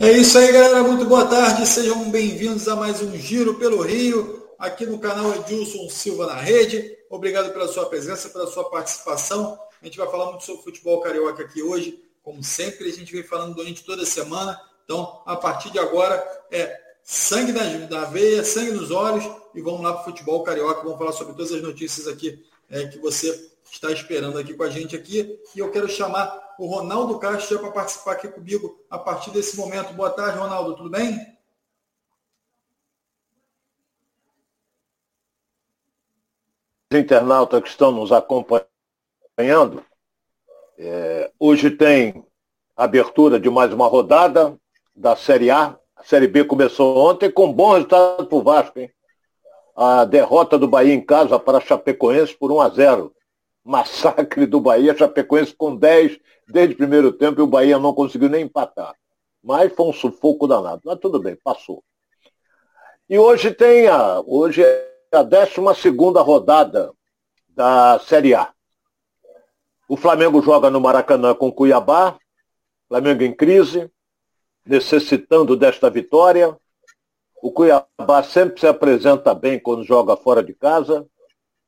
É isso aí, galera. Muito boa tarde. Sejam bem-vindos a mais um Giro pelo Rio, aqui no canal Edilson Silva na Rede. Obrigado pela sua presença, pela sua participação. A gente vai falar muito sobre futebol carioca aqui hoje, como sempre. A gente vem falando durante toda a semana. Então, a partir de agora, é sangue na, veia, sangue nos olhos e vamos lá para o futebol carioca. Vamos falar sobre todas as notícias aqui é, que você está esperando aqui com a gente aqui. E eu quero chamar o Ronaldo Castro para participar aqui comigo a partir desse momento. Boa tarde, Ronaldo, tudo bem? internautas que estão nos acompanhando, é, hoje tem abertura de mais uma rodada da Série A. A Série B começou ontem com bom resultado para o Vasco. Hein? A derrota do Bahia em casa para Chapecoense por 1 a 0 massacre do Bahia, Chapecoense com 10 desde o primeiro tempo e o Bahia não conseguiu nem empatar. Mas foi um sufoco danado. Mas tudo bem, passou. E hoje tem a. Hoje é a 12 segunda rodada da Série A. O Flamengo joga no Maracanã com Cuiabá, Flamengo em crise, necessitando desta vitória. O Cuiabá sempre se apresenta bem quando joga fora de casa.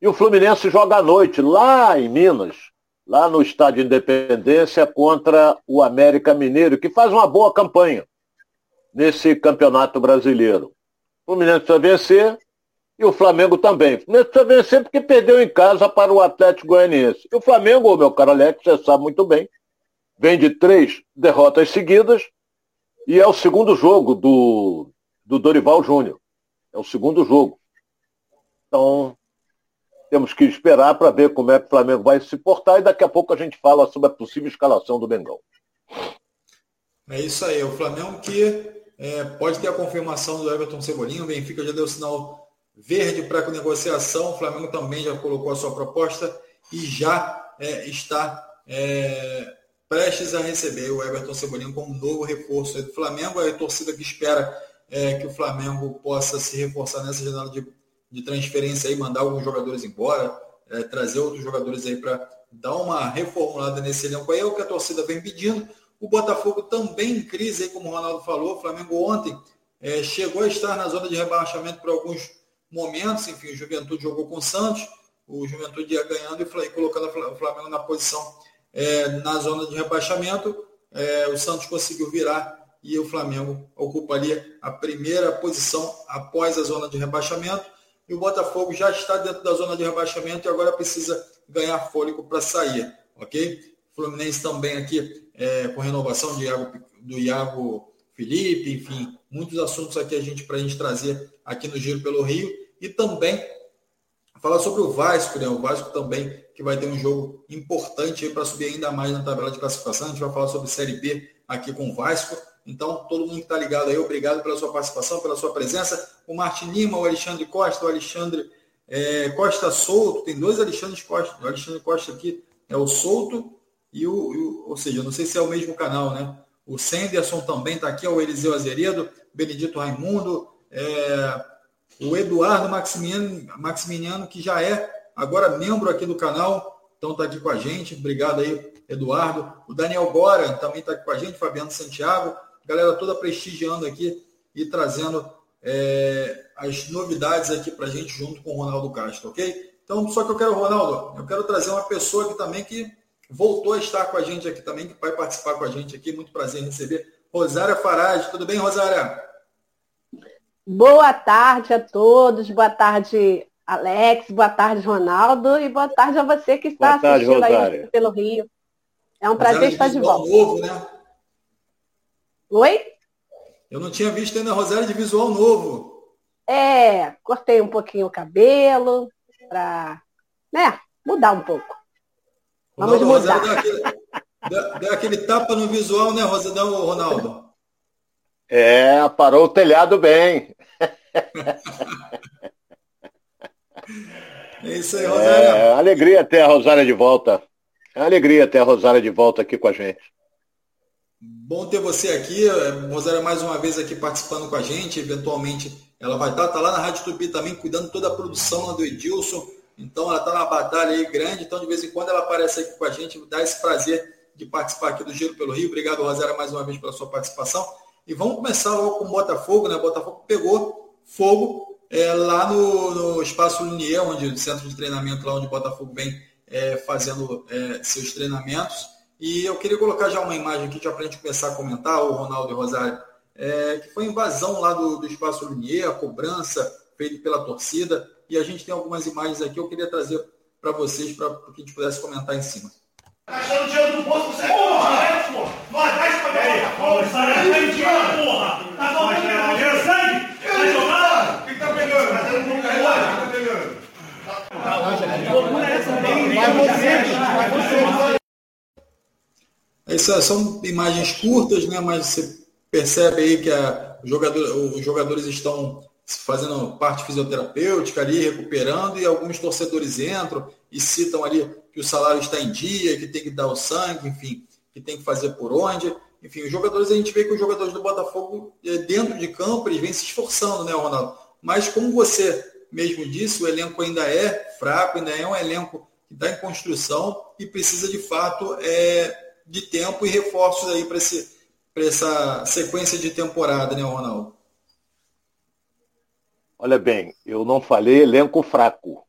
E o Fluminense joga à noite, lá em Minas, lá no Estádio Independência, contra o América Mineiro, que faz uma boa campanha nesse campeonato brasileiro. O Fluminense vai vencer e o Flamengo também. O Fluminense precisa vencer porque perdeu em casa para o Atlético Goianiense. E o Flamengo, meu caro Alex, você sabe muito bem, vem de três derrotas seguidas e é o segundo jogo do, do Dorival Júnior. É o segundo jogo. Então, temos que esperar para ver como é que o Flamengo vai se portar e daqui a pouco a gente fala sobre a possível escalação do Mengão. É isso aí, o Flamengo que é, pode ter a confirmação do Everton Cebolinha, o Benfica já deu sinal verde para a negociação, o Flamengo também já colocou a sua proposta e já é, está é, prestes a receber o Everton Cebolinha como novo reforço do Flamengo, a torcida que espera é, que o Flamengo possa se reforçar nessa janela de de transferência aí, mandar alguns jogadores embora, é, trazer outros jogadores aí para dar uma reformulada nesse elenco aí, é o que a torcida vem pedindo. O Botafogo também em crise, aí, como o Ronaldo falou, o Flamengo ontem é, chegou a estar na zona de rebaixamento por alguns momentos, enfim, o Juventude jogou com o Santos, o Juventude ia ganhando e colocando o Flamengo na posição é, na zona de rebaixamento, é, o Santos conseguiu virar e o Flamengo ocuparia a primeira posição após a zona de rebaixamento e o Botafogo já está dentro da zona de rebaixamento e agora precisa ganhar fôlego para sair, ok? Fluminense também aqui é, com renovação do Iago, do Iago Felipe, enfim, muitos assuntos aqui a gente para a gente trazer aqui no Giro pelo Rio e também falar sobre o Vasco, né? O Vasco também que vai ter um jogo importante para subir ainda mais na tabela de classificação. A gente vai falar sobre Série B aqui com o Vasco. Então, todo mundo que está ligado aí, obrigado pela sua participação, pela sua presença. O Martin Lima, o Alexandre Costa, o Alexandre é, Costa Souto, tem dois Alexandres Costa. O Alexandre Costa aqui é o Souto e o, o ou seja, não sei se é o mesmo canal, né? O Senderson também está aqui, é o Eliseu Azeredo, Benedito Raimundo, é, o Eduardo Maximiano, Maximiliano, que já é agora membro aqui do canal, então está aqui com a gente. Obrigado aí, Eduardo. O Daniel Gora também está aqui com a gente, Fabiano Santiago, galera toda prestigiando aqui e trazendo é, as novidades aqui para a gente junto com o Ronaldo Castro, ok? Então, só que eu quero, Ronaldo, eu quero trazer uma pessoa aqui também que voltou a estar com a gente aqui também, que vai participar com a gente aqui. Muito prazer em receber. Rosária Farage. Tudo bem, Rosária? Boa tarde a todos. Boa tarde, Alex. Boa tarde, Ronaldo. E boa tarde a você que está tarde, assistindo Rosária. aí pelo Rio. É um prazer estar de volta. Novo, né? Oi? Eu não tinha visto ainda a Rosário de visual novo. É, cortei um pouquinho o cabelo para, né, mudar um pouco. Vamos Ronaldo, mudar. Deu aquele, deu, deu aquele, tapa no visual, né, Rosadão, Ronaldo? É, parou o telhado bem. É isso aí, Rosário. É, alegria ter a Rosária de volta. É alegria ter a Rosária de volta aqui com a gente. Bom ter você aqui, Rosário, mais uma vez aqui participando com a gente. Eventualmente ela vai estar, tá, tá lá na Rádio Tupi também, cuidando toda a produção lá do Edilson. Então ela está na batalha aí grande. Então, de vez em quando ela aparece aqui com a gente, dá esse prazer de participar aqui do Giro pelo Rio. Obrigado, Rosário, mais uma vez pela sua participação. E vamos começar logo com o Botafogo, né? O Botafogo pegou fogo é, lá no, no Espaço Lunier, onde o centro de treinamento lá onde o Botafogo vem é, fazendo é, seus treinamentos. E eu queria colocar já uma imagem aqui já para a gente começar a comentar, o Ronaldo e Rosário, é, que foi a invasão lá do, do Espaço Lunier, a cobrança feita pela torcida. E a gente tem algumas imagens aqui, eu queria trazer para vocês, para que a gente pudesse comentar em cima. Tá achando dinheiro do bolso, você porra! É, porra! Não atrás pra ganhar! Porra! Dinheiro, porra! Tá faltando dinheiro sangue? Vai jogar? Quem tá pegando? Tá dando um carregado? Quem tá pegando? Vai você, vai você! Essas são imagens curtas, né? Mas você percebe aí que a, jogador, os jogadores estão fazendo parte fisioterapêutica ali, recuperando, e alguns torcedores entram e citam ali que o salário está em dia, que tem que dar o sangue, enfim, que tem que fazer por onde. Enfim, os jogadores, a gente vê que os jogadores do Botafogo, eh, dentro de campo, eles vêm se esforçando, né, Ronaldo? Mas como você mesmo disse, o elenco ainda é fraco, ainda é um elenco que está em construção e precisa de fato é, de tempo e reforços aí para essa sequência de temporada, né, Ronaldo? Olha bem, eu não falei elenco fraco.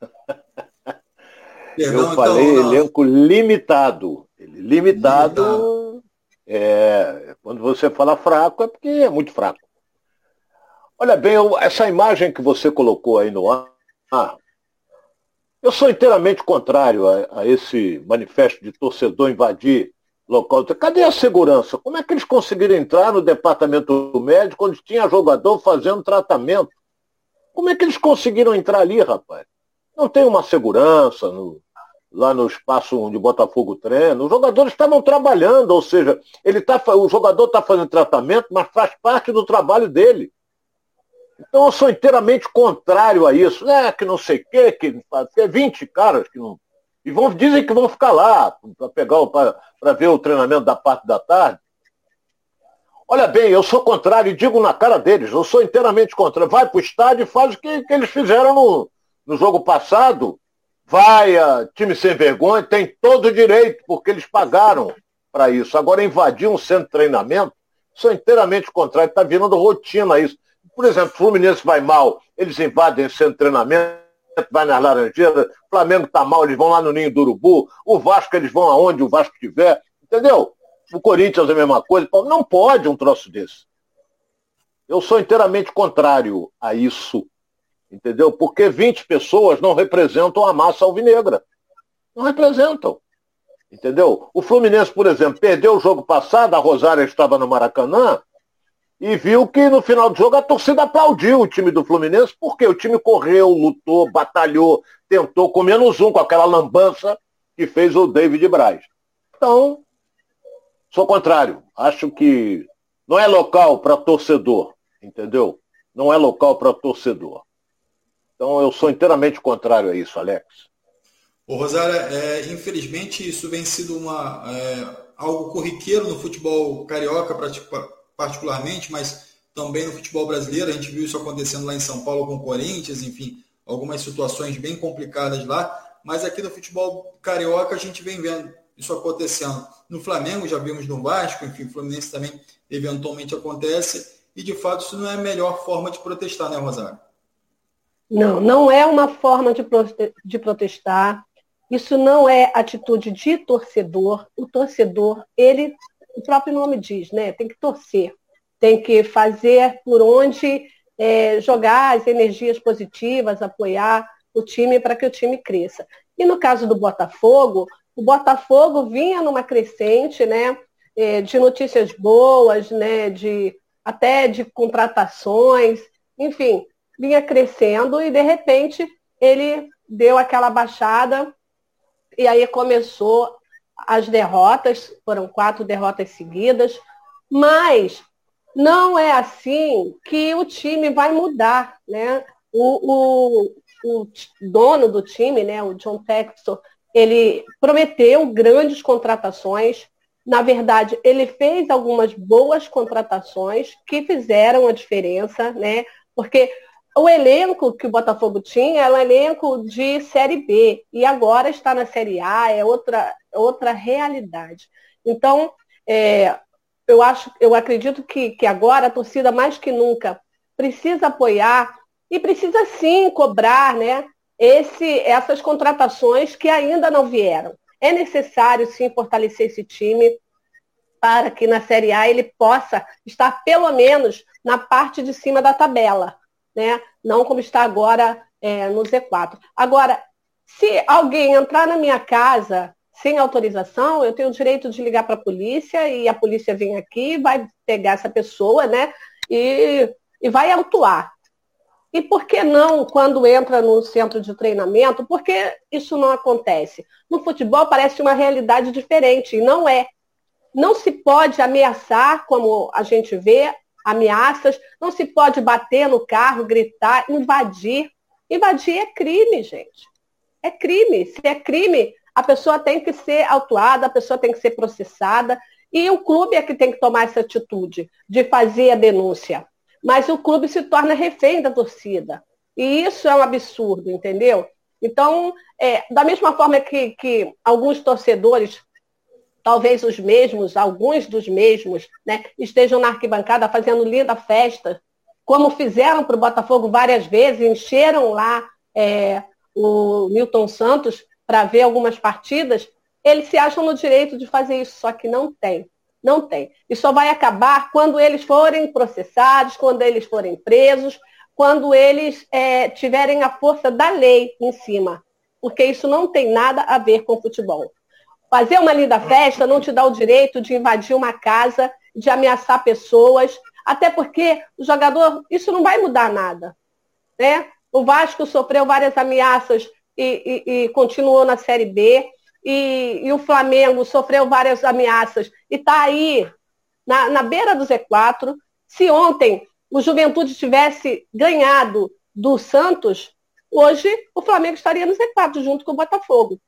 Perdão, eu então, falei então, elenco limitado. Limitado, limitado. É, quando você fala fraco é porque é muito fraco. Olha bem, eu, essa imagem que você colocou aí no ar, eu sou inteiramente contrário a, a, esse manifesto de torcedor invadir local. Cadê a segurança? Como é que eles conseguiram entrar no departamento médico onde tinha jogador fazendo tratamento? Como é que eles conseguiram entrar ali, rapaz? Não tem uma segurança no, lá no espaço onde o Botafogo treina. Os jogadores estavam trabalhando, ou seja, ele tá, o jogador está fazendo tratamento, mas faz parte do trabalho dele. Então eu sou inteiramente contrário a isso. É que não sei o quê, que tem 20 caras que não. E vão, dizem que vão ficar lá para pegar para ver o treinamento da parte da tarde. Olha bem, eu sou contrário e digo na cara deles, eu sou inteiramente contrário. Vai para o estádio e faz o que, que eles fizeram no, no jogo passado. Vai, a, time sem vergonha, tem todo o direito, porque eles pagaram para isso. Agora, invadir um centro de treinamento, sou inteiramente contrário, está virando rotina isso. Por exemplo, Fluminense vai mal, eles invadem de treinamento, vai nas Laranjeiras, Flamengo está mal, eles vão lá no Ninho do Urubu, o Vasco, eles vão aonde o Vasco estiver, entendeu? O Corinthians é a mesma coisa. Não pode um troço desse. Eu sou inteiramente contrário a isso. Entendeu? Porque 20 pessoas não representam a massa alvinegra. Não representam. Entendeu? O Fluminense, por exemplo, perdeu o jogo passado, a Rosária estava no Maracanã e viu que no final do jogo a torcida aplaudiu o time do Fluminense, porque o time correu, lutou, batalhou, tentou com menos um, com aquela lambança que fez o David Braz. Então, Sou contrário. Acho que não é local para torcedor, entendeu? Não é local para torcedor. Então eu sou inteiramente contrário a isso, Alex. Ô, Rosária, é, infelizmente isso vem sido uma, é, algo corriqueiro no futebol carioca, particularmente, mas também no futebol brasileiro. A gente viu isso acontecendo lá em São Paulo com o Corinthians, enfim, algumas situações bem complicadas lá. Mas aqui no futebol carioca a gente vem vendo isso acontecendo. No Flamengo, já vimos no Vasco, enfim, Fluminense também eventualmente acontece, e de fato isso não é a melhor forma de protestar, né, Rosário? Não, não é uma forma de, de protestar. Isso não é atitude de torcedor. O torcedor, ele, o próprio nome diz, né? Tem que torcer, tem que fazer por onde é, jogar as energias positivas, apoiar o time para que o time cresça. E no caso do Botafogo, o Botafogo vinha numa crescente, né? É, de notícias boas, né? De, até de contratações, enfim, vinha crescendo e de repente ele deu aquela baixada e aí começou as derrotas, foram quatro derrotas seguidas, mas não é assim que o time vai mudar, né? O, o, o dono do time, né, o John Textor, ele prometeu grandes contratações. Na verdade, ele fez algumas boas contratações que fizeram a diferença, né? Porque o elenco que o Botafogo tinha era um elenco de Série B e agora está na Série A, é outra, outra realidade. Então, é, eu acho, eu acredito que, que agora a torcida mais que nunca precisa apoiar e precisa sim cobrar, né? Esse, essas contratações que ainda não vieram. É necessário sim fortalecer esse time para que na Série A ele possa estar pelo menos na parte de cima da tabela, né? Não como está agora é, no Z4. Agora, se alguém entrar na minha casa sem autorização, eu tenho o direito de ligar para a polícia e a polícia vem aqui, vai pegar essa pessoa, né? E, e vai autuar. E por que não, quando entra no centro de treinamento, por que isso não acontece? No futebol parece uma realidade diferente, e não é. Não se pode ameaçar, como a gente vê, ameaças, não se pode bater no carro, gritar, invadir. Invadir é crime, gente. É crime. Se é crime, a pessoa tem que ser autuada, a pessoa tem que ser processada, e o clube é que tem que tomar essa atitude de fazer a denúncia. Mas o clube se torna refém da torcida. E isso é um absurdo, entendeu? Então, é, da mesma forma que, que alguns torcedores, talvez os mesmos, alguns dos mesmos, né, estejam na arquibancada fazendo linda festa, como fizeram para o Botafogo várias vezes, encheram lá é, o Milton Santos para ver algumas partidas, eles se acham no direito de fazer isso, só que não tem. Não tem. E só vai acabar quando eles forem processados, quando eles forem presos, quando eles é, tiverem a força da lei em cima. Porque isso não tem nada a ver com futebol. Fazer uma linda festa não te dá o direito de invadir uma casa, de ameaçar pessoas, até porque o jogador, isso não vai mudar nada. Né? O Vasco sofreu várias ameaças e, e, e continuou na Série B. E, e, o Flamengo sofreu várias ameaças e está aí na, na beira do Z4. Se ontem o Juventude tivesse ganhado do Santos, hoje o Flamengo estaria no Z4 junto com o Botafogo.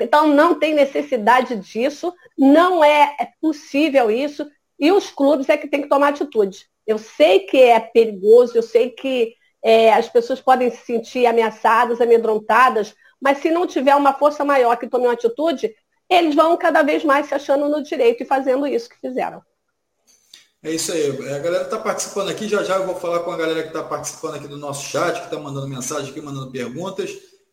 Então não tem necessidade disso, não é, é possível isso, e os clubes é que tem que tomar atitude. Eu sei que é perigoso, eu sei que é, as pessoas podem se sentir ameaçadas, amedrontadas, mas se não tiver uma força maior que tome uma atitude, eles vão cada vez mais se achando no direito e fazendo isso que fizeram. É isso aí. A galera está participando aqui. Já já eu vou falar com a galera que está participando aqui do nosso chat, que está mandando mensagem aqui, mandando perguntas.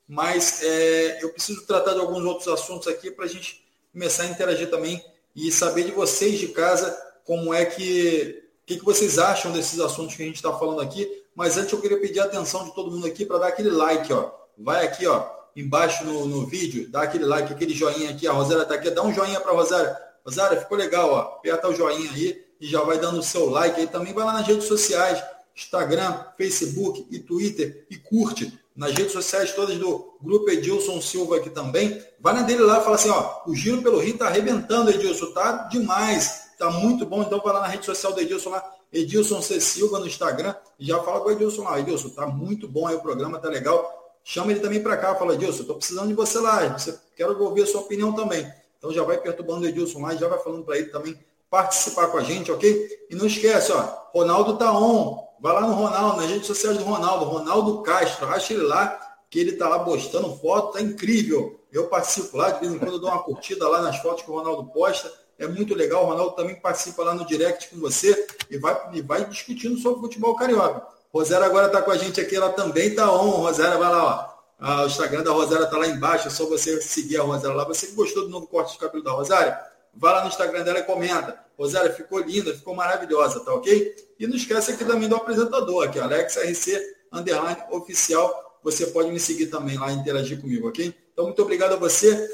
Mas é, eu preciso tratar de alguns outros assuntos aqui para a gente começar a interagir também e saber de vocês de casa como é que. O que, que vocês acham desses assuntos que a gente está falando aqui? Mas antes eu queria pedir a atenção de todo mundo aqui para dar aquele like, ó. Vai aqui, ó, embaixo no, no vídeo, dá aquele like, aquele joinha aqui. A Rosária está aqui, dá um joinha para Rosária. Rosária, ficou legal, ó. Aperta o joinha aí e já vai dando o seu like aí. Também vai lá nas redes sociais, Instagram, Facebook e Twitter e curte. Nas redes sociais todas do Grupo Edilson Silva aqui também. Vai na dele lá e fala assim, ó, o Giro pelo Rio tá arrebentando, Edilson, tá demais, tá muito bom. Então vai lá na rede social do Edilson lá, Edilson C. Silva no Instagram já fala com o Edilson lá. Edilson, tá muito bom aí o programa, tá legal. Chama ele também para cá, fala, Edilson, tô precisando de você lá, você, quero ouvir a sua opinião também. Então já vai perturbando o Edilson lá já vai falando para ele também participar com a gente, ok? E não esquece, ó, Ronaldo tá on. Vai lá no Ronaldo, nas redes sociais do Ronaldo, Ronaldo Castro, acha ele lá, que ele tá lá postando foto, tá incrível. Eu participo lá, de vez em quando eu dou uma curtida lá nas fotos que o Ronaldo posta é muito legal. O Ronaldo também participa lá no direct com você e vai, e vai discutindo sobre futebol carioca. Rosário agora está com a gente aqui, ela também está on. Rosário, vai lá, ó. Ah, o Instagram da Rosário está lá embaixo, é só você seguir a Rosário lá. Você que gostou do novo corte de cabelo da Rosário, vai lá no Instagram dela e comenta. Rosário, ficou linda, ficou maravilhosa, tá ok? E não esquece aqui também do apresentador, aqui, Alex RC Underline Oficial. Você pode me seguir também lá e interagir comigo, ok? Então, muito obrigado a você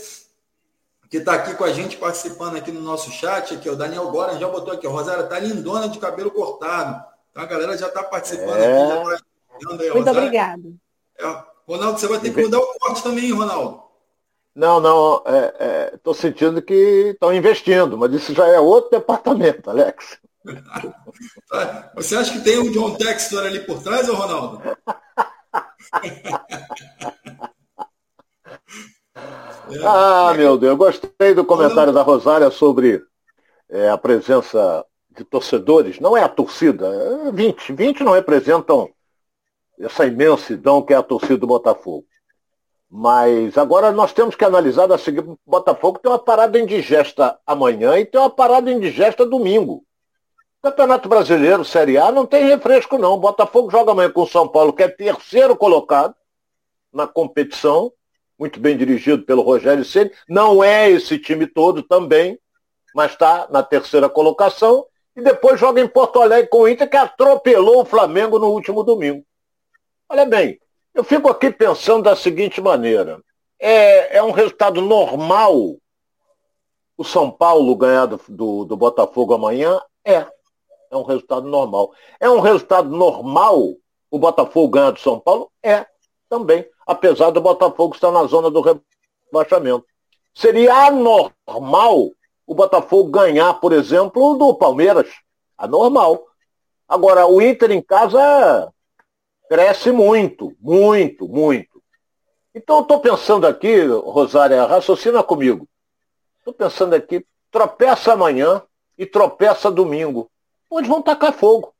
que está aqui com a gente participando aqui no nosso chat, aqui, o Daniel Goran já botou aqui, o Rosário tá lindona de cabelo cortado. Então a galera já está participando é... aqui, já tá aí, Muito obrigado. É, Ronaldo, você vai ter que mudar o corte também, Ronaldo. Não, não, estou é, é, sentindo que estão investindo, mas isso já é outro departamento, Alex. Você acha que tem o John Textor ali por trás, ou Ronaldo? Ah, meu Deus, eu gostei do comentário da Rosária sobre é, a presença de torcedores. Não é a torcida, é 20. 20 não representam essa imensidão que é a torcida do Botafogo. Mas agora nós temos que analisar da seguinte, Botafogo tem uma parada indigesta amanhã e tem uma parada indigesta domingo. Campeonato Brasileiro, Série A, não tem refresco não. Botafogo joga amanhã com o São Paulo, que é terceiro colocado na competição, muito bem dirigido pelo Rogério Ceni. Não é esse time todo também, mas está na terceira colocação. E depois joga em Porto Alegre com o Inter, que atropelou o Flamengo no último domingo. Olha bem, eu fico aqui pensando da seguinte maneira. É, é um resultado normal o São Paulo ganhar do, do, do Botafogo amanhã? É. É um resultado normal. É um resultado normal o Botafogo ganhar do São Paulo? É, também. Apesar do Botafogo estar na zona do rebaixamento. Seria anormal o Botafogo ganhar, por exemplo, do Palmeiras. Anormal. Agora, o Inter em casa cresce muito, muito, muito. Então eu estou pensando aqui, Rosária, raciocina comigo. Estou pensando aqui, tropeça amanhã e tropeça domingo. Eles vão tacar fogo.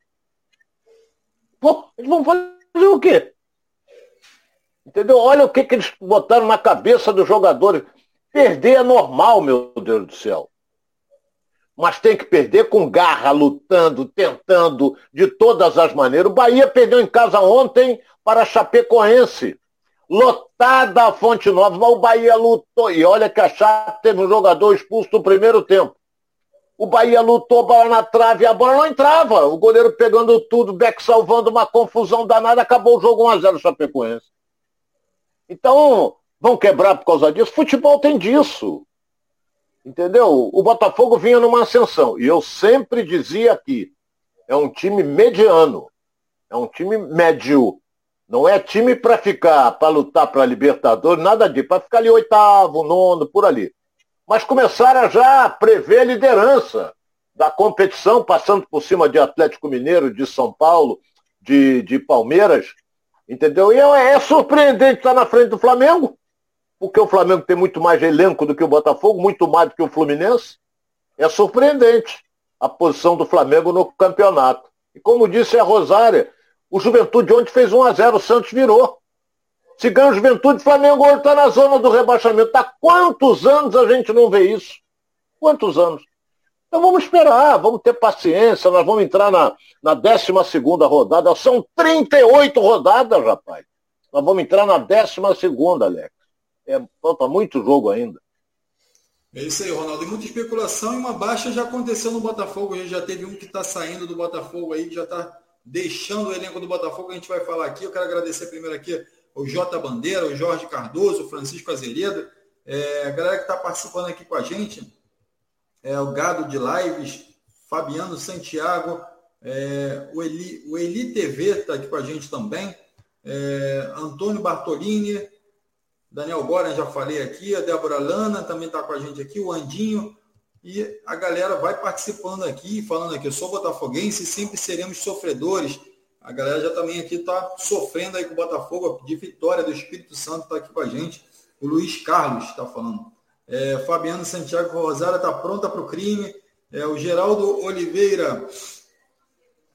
Pô, eles vão fazer o quê? Entendeu? Olha o que, que eles botaram na cabeça dos jogadores. Perder é normal, meu Deus do céu mas tem que perder com garra, lutando, tentando, de todas as maneiras. O Bahia perdeu em casa ontem para Chapecoense. Lotada a Fonte Nova, mas o Bahia lutou. E olha que a Chape teve um jogador expulso no primeiro tempo. O Bahia lutou, bola na trave, a bola não entrava. O goleiro pegando tudo, Beck salvando uma confusão danada, acabou o jogo 1x0 Chapecoense. Então, vão quebrar por causa disso? Futebol tem disso. Entendeu? O Botafogo vinha numa ascensão. E eu sempre dizia aqui, é um time mediano. É um time médio. Não é time para ficar, para lutar para Libertadores, nada disso. Para ficar ali oitavo, nono, por ali. Mas começaram a já prever a liderança da competição, passando por cima de Atlético Mineiro, de São Paulo, de, de Palmeiras. Entendeu? E é, surpreendente estar na frente do Flamengo porque o Flamengo tem muito mais elenco do que o Botafogo, muito mais do que o Fluminense. É surpreendente a posição do Flamengo no campeonato. E como disse a Rosária, o Juventude ontem fez 1 a 0 o Santos virou. Se ganha o Juventude, o Flamengo hoje está na zona do rebaixamento. Há quantos anos a gente não vê isso? Quantos anos? Então vamos esperar, vamos ter paciência, nós vamos entrar na, na 12 rodada. São 38 rodadas, rapaz. Nós vamos entrar na 12 Alex é, falta muito jogo ainda. É isso aí, Ronaldo. E muita especulação e uma baixa já aconteceu no Botafogo. A gente já teve um que está saindo do Botafogo aí, que já está deixando o elenco do Botafogo. A gente vai falar aqui. Eu quero agradecer primeiro aqui o Jota Bandeira, o Jorge Cardoso, o Francisco Azeredo, é, a galera que está participando aqui com a gente, é, o Gado de Lives, Fabiano Santiago, é, o, Eli, o Eli TV está aqui com a gente também, é, Antônio Bartolini, Daniel Goran, já falei aqui, a Débora Lana também está com a gente aqui, o Andinho, e a galera vai participando aqui, falando aqui, eu sou botafoguense e sempre seremos sofredores. A galera já também aqui está sofrendo aí com o Botafogo, de vitória do Espírito Santo está aqui com a gente. O Luiz Carlos está falando. É, Fabiano Santiago Rosário está pronta para o crime. É, o Geraldo Oliveira,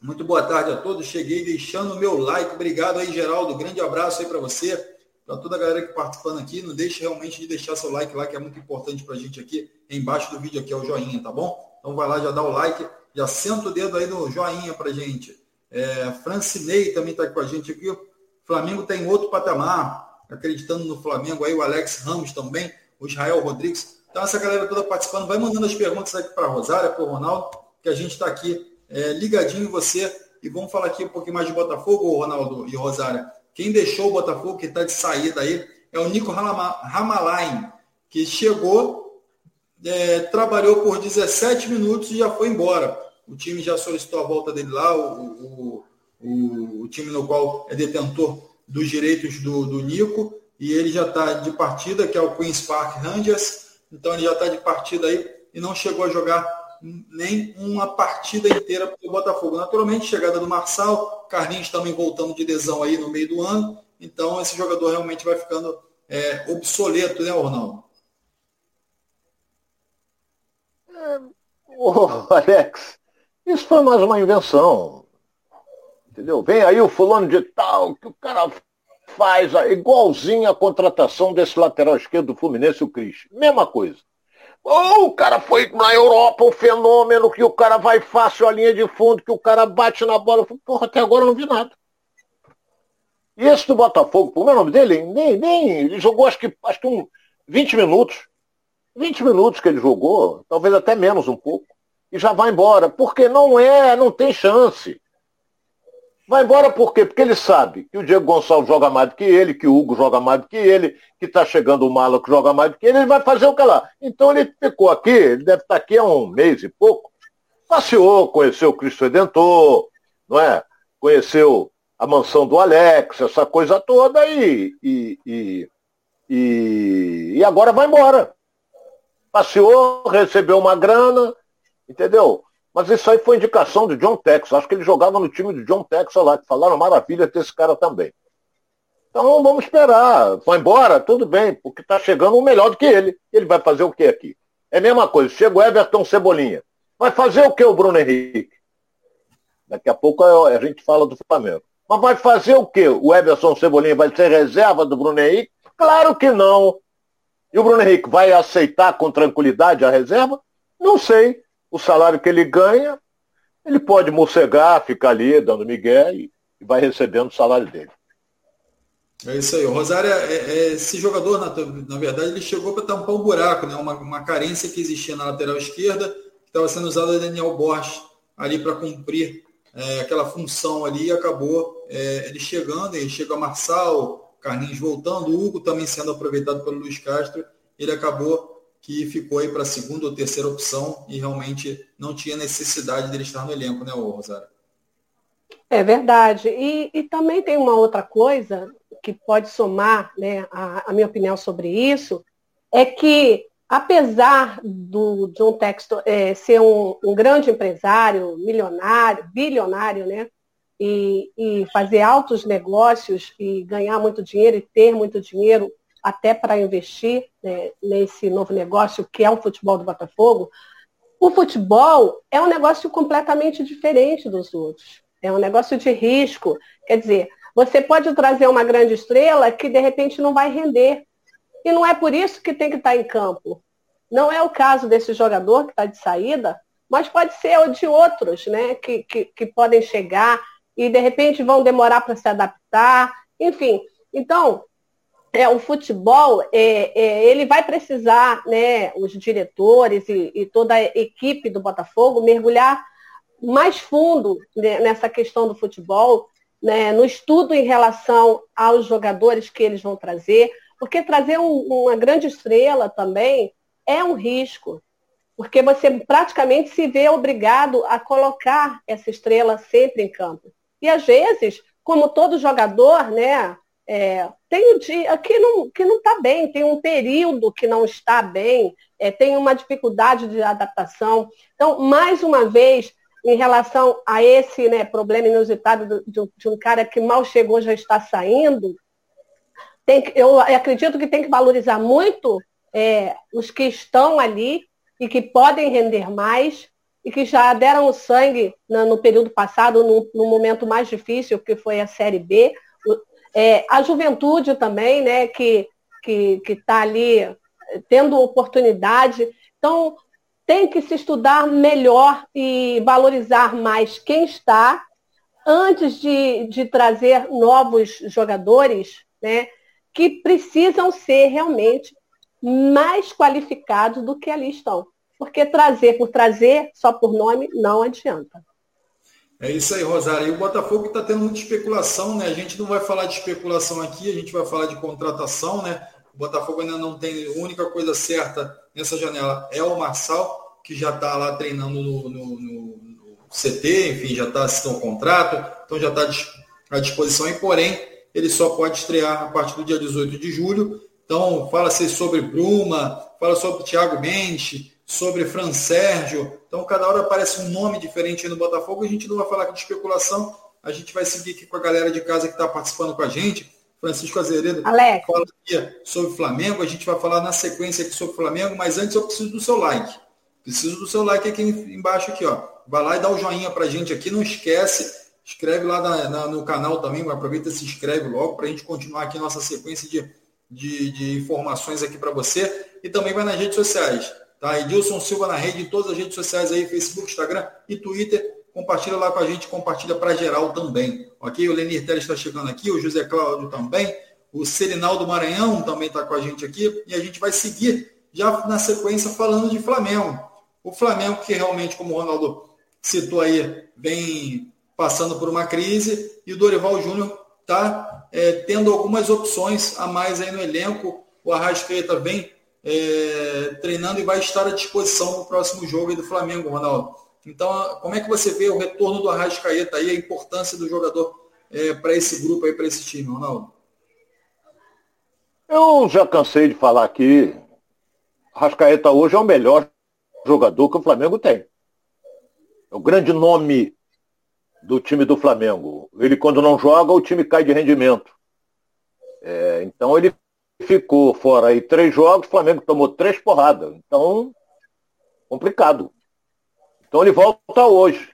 muito boa tarde a todos. Cheguei deixando o meu like. Obrigado aí, Geraldo. Grande abraço aí para você para toda a galera que participando aqui, não deixe realmente de deixar seu like lá, que é muito importante para a gente aqui. Embaixo do vídeo aqui é o joinha, tá bom? Então vai lá, já dá o like, já senta o dedo aí no joinha para gente. É, Francinei também está com a gente aqui. O Flamengo tem outro patamar, acreditando no Flamengo aí, o Alex Ramos também, Israel Rodrigues. Então essa galera toda participando, vai mandando as perguntas aqui para a Rosária, para o Ronaldo, que a gente está aqui é, ligadinho em você. E vamos falar aqui um pouquinho mais de Botafogo, Ronaldo e Rosária. Quem deixou o Botafogo, que está de saída aí, é o Nico Ramalain, que chegou, é, trabalhou por 17 minutos e já foi embora. O time já solicitou a volta dele lá, o, o, o, o time no qual é detentor dos direitos do, do Nico, e ele já está de partida, que é o Queen's Park Rangers, então ele já está de partida aí e não chegou a jogar nem uma partida inteira para o Botafogo. Naturalmente, chegada do Marçal, Carlinhos também voltando de lesão aí no meio do ano, então esse jogador realmente vai ficando é, obsoleto, né, Ronaldo? É, oh, Alex, isso foi mais uma invenção. Entendeu? Vem aí o fulano de tal, que o cara faz a, igualzinho a contratação desse lateral esquerdo do Fluminense, o Cris. Mesma coisa. Ou o cara foi na Europa, um fenômeno, que o cara vai fácil a linha de fundo, que o cara bate na bola. Porra, até agora eu não vi nada. E esse do Botafogo, como é o nome dele? Nem, nem, ele jogou acho que, acho que um 20 minutos. 20 minutos que ele jogou, talvez até menos um pouco, e já vai embora. Porque não é, não tem chance. Vai embora por quê? Porque ele sabe que o Diego Gonçalves joga mais do que ele, que o Hugo joga mais do que ele, que está chegando o Malo que joga mais do que ele, ele vai fazer o que lá. Então ele ficou aqui, ele deve estar aqui há um mês e pouco, passeou, conheceu o Cristo Redentor, não é? Conheceu a mansão do Alex, essa coisa toda, e, e, e, e, e agora vai embora. Passeou, recebeu uma grana, entendeu? Mas isso aí foi indicação de John Tex. Acho que ele jogava no time de John Tex lá, que falaram maravilha desse cara também. Então vamos esperar. Vai embora, tudo bem, porque está chegando um melhor do que ele. Ele vai fazer o que aqui? É a mesma coisa. Chega o Everton Cebolinha. Vai fazer o que o Bruno Henrique? Daqui a pouco a gente fala do Flamengo. Mas vai fazer o que? O Everton Cebolinha vai ser reserva do Bruno Henrique? Claro que não. E o Bruno Henrique vai aceitar com tranquilidade a reserva? Não sei o salário que ele ganha, ele pode morcegar, ficar ali dando migué e, vai recebendo o salário dele. É isso aí. O Rosário, é, é, esse jogador, na, na, verdade, ele chegou para tampar um buraco, né? uma, uma carência que existia na lateral esquerda, que estava sendo usado o Daniel Borges ali para cumprir é, aquela função ali e acabou é, ele chegando, ele chega a Marçal, Carlinhos voltando, o Hugo também sendo aproveitado pelo Luiz Castro, ele acabou que ficou aí para a segunda ou terceira opção e realmente não tinha necessidade dele estar no elenco, né, Rosário? É verdade. E, e também tem uma outra coisa que pode somar né, a, a minha opinião sobre isso, é que apesar do John Textor é, ser um, um, grande empresário, milionário, bilionário, né? E, e, fazer altos negócios e ganhar muito dinheiro e ter muito dinheiro até para investir né, nesse novo negócio que é o futebol do Botafogo, o futebol é um negócio completamente diferente dos outros. É um negócio de risco. Quer dizer, você pode trazer uma grande estrela que de repente não vai render. E não é por isso que tem que estar em campo. Não é o caso desse jogador que está de saída, mas pode ser o de outros, né? Que, que, que podem chegar e de repente vão demorar para se adaptar. Enfim, então, é, o futebol, é, é, ele vai precisar, né, os diretores e, e, toda a equipe do Botafogo mergulhar mais fundo né, nessa questão do futebol, né, no estudo em relação aos jogadores que eles vão trazer, porque trazer um, uma grande estrela também é um risco, porque você praticamente se vê obrigado a colocar essa estrela sempre em campo. E às vezes, como todo jogador, né, é, tem um dia que não que não está bem, tem um período que não está bem, é, tem uma dificuldade de adaptação. Então, mais uma vez, em relação a esse né, problema inusitado de, de, um cara que mal chegou já está saindo, tem, eu acredito que tem que valorizar muito é, os que estão ali e que podem render mais e que já deram o sangue no, no período passado, no, no momento mais difícil, que foi a Série B, é, a juventude também, né, que está que, está ali tendo oportunidade. Então, tem que se estudar melhor e valorizar mais quem está antes de, de trazer novos jogadores, né, que precisam ser realmente mais qualificados do que ali estão. Porque trazer por trazer, só por nome, não adianta. É isso aí, Rosário. E o Botafogo está tendo muita especulação, né? A gente não vai falar de especulação aqui, a gente vai falar de contratação, né? O Botafogo ainda não tem. A única coisa certa nessa janela é o Marçal, que já está lá treinando no, no, no, CT, enfim, já está assinando o contrato, então já está à disposição, e porém, ele só pode estrear a partir do dia 18 de julho. Então, fala-se sobre Bruma, fala sobre Thiago Mendes, sobre Fran Sérgio. Então, cada hora aparece um nome diferente no Botafogo. A gente não vai falar aqui de especulação, a gente vai seguir aqui com a galera de casa que está participando com a gente. Francisco Azeredo Alex. fala aqui sobre Flamengo. A gente vai falar na sequência aqui sobre Flamengo, mas antes eu preciso do seu like. Preciso do seu like aqui embaixo aqui, ó. Vai lá e dá o um joinha pra gente aqui. Não esquece Escreve lá na, na, no canal também, aproveita e se inscreve logo para a gente continuar aqui nossa sequência de, de, de informações aqui para você. E também vai nas redes sociais. Tá? Edilson Silva na rede, em todas as redes sociais aí, Facebook, Instagram e Twitter. Compartilha lá com a gente, compartilha para geral também. Ok? O Lenir Teles está chegando aqui, o José Cláudio também, o Serinaldo Maranhão também está com a gente aqui. E a gente vai seguir já na sequência falando de Flamengo. O Flamengo que realmente, como o Ronaldo citou aí, vem passando por uma crise e o Dorival Júnior está é, tendo algumas opções a mais aí no elenco. O Arrascaeta vem é, treinando e vai estar à disposição no próximo jogo do Flamengo, Ronaldo. Então, como é que você vê o retorno do Arrascaeta aí, a importância do jogador é, para esse grupo aí, para esse time, Ronaldo? Eu já cansei de falar aqui, Arrascaeta hoje é o melhor jogador que o Flamengo tem. É o grande nome do time do Flamengo. Ele, quando não joga, o time cai de rendimento. É, então, ele ficou fora aí três jogos, o Flamengo tomou três porradas. Então, complicado. Então, ele volta hoje.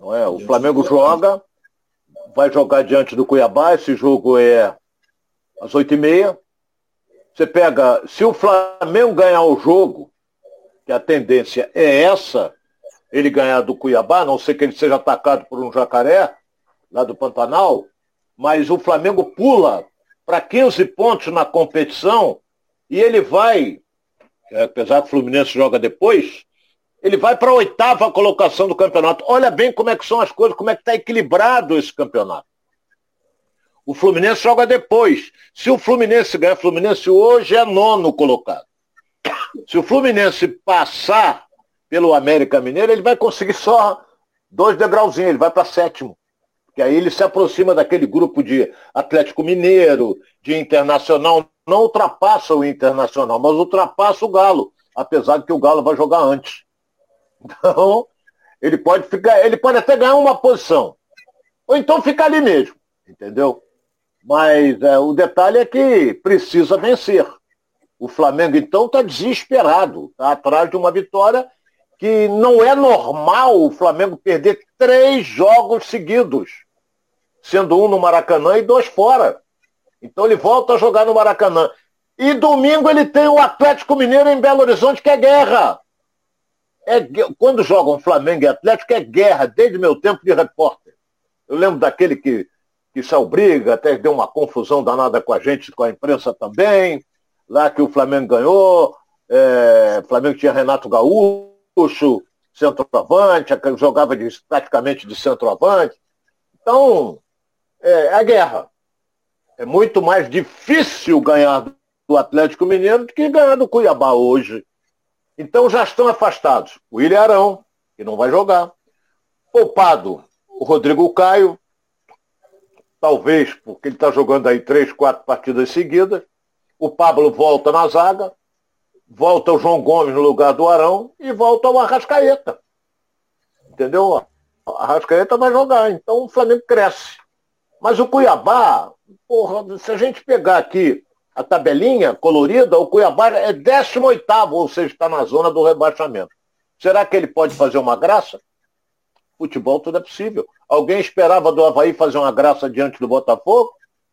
Não é? O Flamengo joga, vai jogar diante do Cuiabá. Esse jogo é às oito e meia. Você pega, se o Flamengo ganhar o jogo, que a tendência é essa, ele ganhar do Cuiabá, a não ser que ele seja atacado por um jacaré, lá do Pantanal, mas o Flamengo pula para 15 pontos na competição e ele vai, é, apesar que o Fluminense joga depois, ele vai para a oitava colocação do campeonato. Olha bem como é que são as coisas, como é que está equilibrado esse campeonato. O Fluminense joga depois. Se o Fluminense ganhar, o Fluminense hoje é nono colocado. Se o Fluminense passar pelo América Mineiro, ele vai conseguir só dois degrauzinhos, ele vai para sétimo. Porque aí ele se aproxima daquele grupo de Atlético Mineiro, de Internacional. Não ultrapassa o Internacional, mas ultrapassa o Galo, apesar de que o Galo vai jogar antes. Então, ele pode ficar, ele pode até ganhar uma posição. Ou então ficar ali mesmo, entendeu? Mas é, o detalhe é que precisa vencer. O Flamengo, então, está desesperado, está atrás de uma vitória que não é normal o Flamengo perder três jogos seguidos, sendo um no Maracanã e dois fora. Então ele volta a jogar no Maracanã. E domingo ele tem o Atlético Mineiro em Belo Horizonte, que é guerra. É, quando jogam Flamengo e Atlético, é guerra, desde meu tempo de repórter. Eu lembro daquele que, que saiu briga, até deu uma confusão danada com a gente, com a imprensa também, lá que o Flamengo ganhou, é, Flamengo tinha Renato Gaúcho, centroavante, jogava de, praticamente de centroavante. Então, é, é a guerra. É muito mais difícil ganhar do Atlético Mineiro do que ganhar do Cuiabá hoje. Então já estão afastados. O William Arão, que não vai jogar. Poupado, o Rodrigo Caio, talvez porque ele está jogando aí três, quatro partidas seguidas. O Pablo volta na zaga volta o João Gomes no lugar do Arão e volta o Arrascaeta. Entendeu? O Arrascaeta vai jogar, então o Flamengo cresce. Mas o Cuiabá, porra, se a gente pegar aqui a tabelinha colorida, o Cuiabá é 18 ou seja, está na zona do rebaixamento. Será que ele pode fazer uma graça? Futebol tudo é possível. Alguém esperava do Havaí fazer uma graça diante do Botafogo?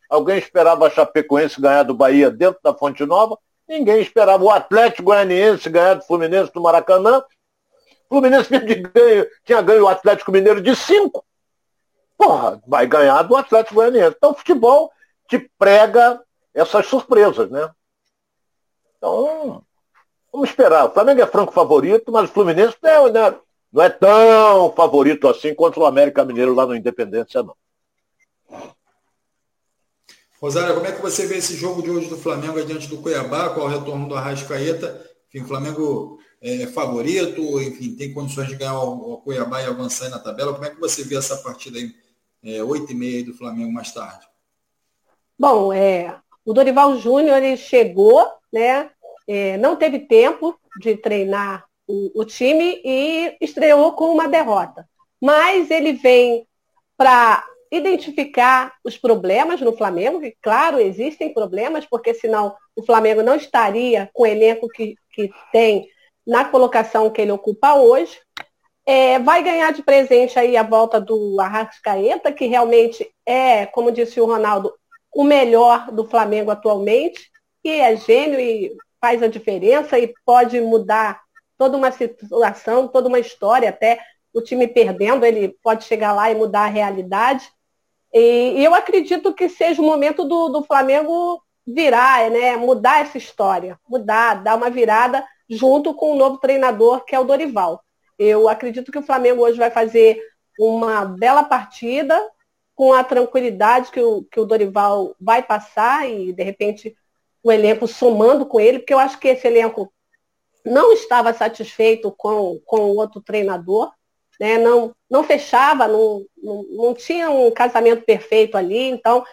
Alguém esperava a Chapecoense ganhar do Bahia dentro da Fonte Nova? Ninguém esperava o Atlético Goianiense ganhar do Fluminense do Maracanã. O Fluminense ganho, tinha ganho o Atlético Mineiro de 5. Porra, vai ganhar do Atlético Goianiense. Então, o futebol te prega essas surpresas, né? Então, vamos esperar. O Flamengo é franco favorito, mas o Fluminense não, é, não é tão favorito assim contra o América Mineiro lá no Independência, não. Rosário, como é que você vê esse jogo de hoje do Flamengo diante do Cuiabá, com o retorno do Arrascaeta? Enfim, o Flamengo é favorito, enfim, tem condições de ganhar o, Cuiabá e avançar na tabela. Como é que você vê essa partida aí, é, 8 e meia do Flamengo mais tarde? Bom, é, o Dorival Júnior ele chegou, né? É, não teve tempo de treinar o, o time e estreou com uma derrota. Mas ele vem para identificar os problemas no Flamengo, e claro, existem problemas, porque senão o Flamengo não estaria com o elenco que, que tem na colocação que ele ocupa hoje. É, vai ganhar de presente aí a volta do Arrascaeta, que realmente é, como disse o Ronaldo, o melhor do Flamengo atualmente, que é gênio e faz a diferença e pode mudar toda uma situação, toda uma história, até o time perdendo, ele pode chegar lá e mudar a realidade. E, e eu acredito que seja o momento do, do Flamengo virar, né, mudar essa história, mudar, dar uma virada junto com o novo treinador, que é o Dorival. Eu acredito que o Flamengo hoje vai fazer uma bela partida, com a tranquilidade que o, que o Dorival vai passar e, de repente, o elenco somando com ele, porque eu acho que esse elenco não estava satisfeito com, com o outro treinador, né? não, não fechava, não, não, não tinha um casamento perfeito ali, então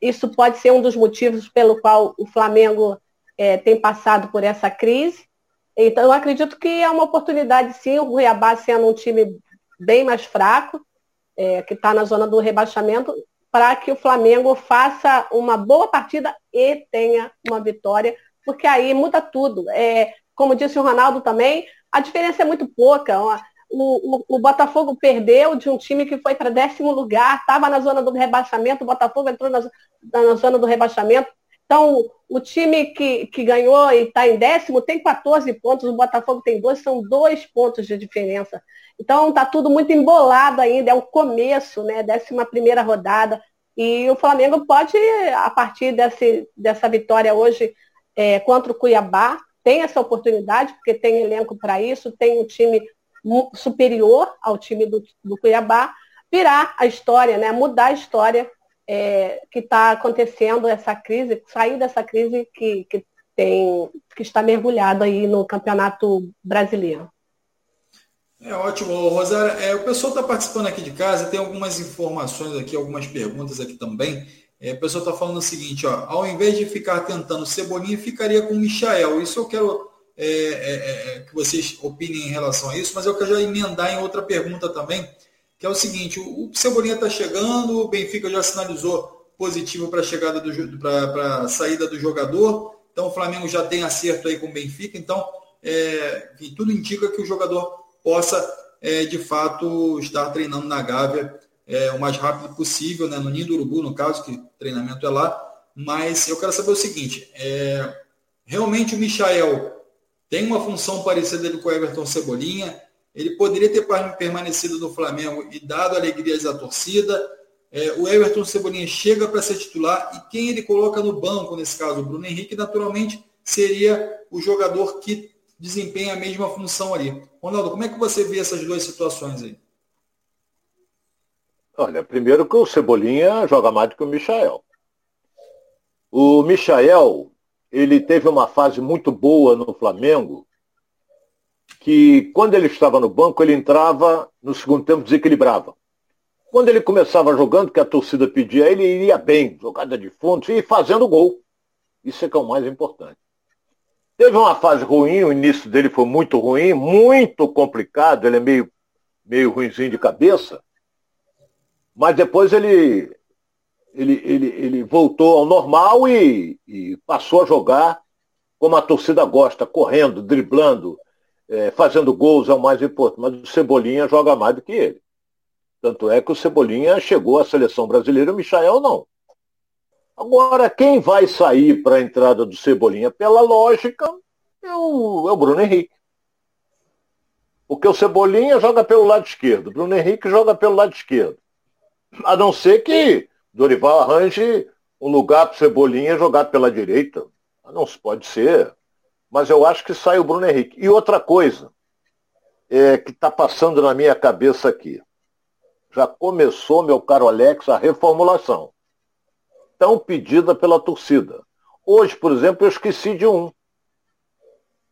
isso pode ser um dos motivos pelo qual o Flamengo é, tem passado por essa crise. Então, eu acredito que é uma oportunidade, sim, o Cuiabá sendo um time bem mais fraco, é, que está na zona do rebaixamento, para que o Flamengo faça uma boa partida e tenha uma vitória, porque aí muda tudo. É, como disse o Ronaldo também, a diferença é muito pouca. O, o, o Botafogo perdeu de um time que foi para décimo lugar, estava na zona do rebaixamento, o Botafogo entrou na, na zona do rebaixamento. Então, o time que, que ganhou e está em décimo tem 14 pontos, o Botafogo tem dois, são dois pontos de diferença. Então está tudo muito embolado ainda, é o começo, né? Décima primeira rodada. E o Flamengo pode, a partir desse, dessa vitória hoje é, contra o Cuiabá, tem essa oportunidade, porque tem elenco para isso, tem um time superior ao time do, do Cuiabá, virar a história, né? mudar a história é, que está acontecendo, essa crise, sair dessa crise que, que, tem, que está mergulhado aí no Campeonato Brasileiro. É ótimo, Rosário. É, o pessoal está participando aqui de casa, tem algumas informações aqui, algumas perguntas aqui também. É, o pessoal está falando o seguinte, ó, ao invés de ficar tentando Cebolinha, ficaria com o Michael. Isso eu quero é, é, é, é que vocês opinem em relação a isso, mas eu quero já emendar em outra pergunta também, que é o seguinte, o, Cebolinha está chegando, o Benfica já sinalizou positivo para a chegada do para saída do jogador, então o Flamengo já tem acerto aí com o Benfica, então é, enfim, tudo indica que o jogador possa, é, de fato, estar treinando na Gávea é, o mais rápido possível, né, no Ninho do Urubu, no caso, que treinamento é lá. Mas eu quero saber o seguinte, é, realmente o Michael tem uma função parecida com o Everton Cebolinha, ele poderia ter permanecido no Flamengo e dado alegrias à torcida. É, o Everton Cebolinha chega para ser titular e quem ele coloca no banco, nesse caso, o Bruno Henrique, naturalmente seria o jogador que desempenha a mesma função ali. Ronaldo, como é que você vê essas duas situações aí? Olha, primeiro que o Cebolinha joga mais do que o Michael. O Michael, ele teve uma fase muito boa no Flamengo, que quando ele estava no banco, ele entrava, no segundo tempo desequilibrava. Quando ele começava jogando, que a torcida pedia, ele iria bem, jogada de fundo e fazendo gol. Isso é que é o mais importante. Teve uma fase ruim, o início dele foi muito ruim, muito complicado, ele é meio, meio ruimzinho de cabeça, mas depois ele, ele, ele, ele voltou ao normal e, e passou a jogar como a torcida gosta, correndo, driblando, é, fazendo gols é o mais importante, mas o Cebolinha joga mais do que ele. Tanto é que o Cebolinha chegou à seleção brasileira, o Michael não. Agora, quem vai sair para a entrada do Cebolinha, pela lógica, é o, é o Bruno Henrique. Porque o Cebolinha joga pelo lado esquerdo, Bruno Henrique joga pelo lado esquerdo. A não ser que Dorival arranje um lugar para o Cebolinha jogar pela direita. Não pode ser. Mas eu acho que sai o Bruno Henrique. E outra coisa é, que está passando na minha cabeça aqui. Já começou, meu caro Alex, a reformulação tão pedida pela torcida. Hoje, por exemplo, eu esqueci de um.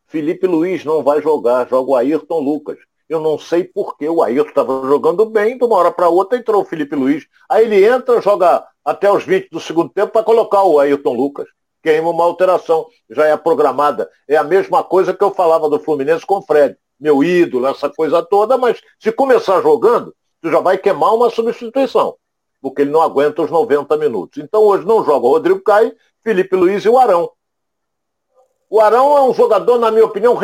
Felipe Luiz não vai jogar, joga o Ayrton Lucas. Eu não sei porquê, o Ayrton estava jogando bem, de uma hora para outra entrou o Felipe Luiz. Aí ele entra, joga até os 20 do segundo tempo para colocar o Ayrton Lucas. Queima uma alteração, já é programada. É a mesma coisa que eu falava do Fluminense com o Fred. Meu ídolo, essa coisa toda, mas se começar jogando, tu já vai queimar uma substituição porque ele não aguenta os 90 minutos. Então hoje não joga o Rodrigo Caio, Felipe Luiz e o Arão. O Arão é um jogador, na minha opinião,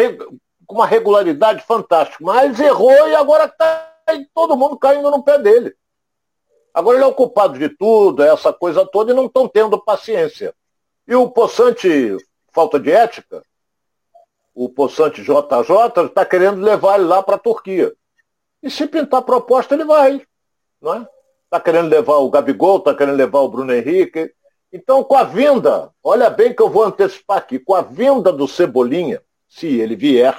com uma regularidade fantástica, mas errou e agora está todo mundo caindo no pé dele. Agora ele é o culpado de tudo, essa coisa toda, e não estão tendo paciência. E o Poçante, falta de ética, o Poçante JJ está querendo levar ele lá para a Turquia. E se pintar proposta, ele vai. Não é? Está querendo levar o Gabigol, está querendo levar o Bruno Henrique. Então, com a vinda, olha bem que eu vou antecipar aqui, com a vinda do Cebolinha, se ele vier,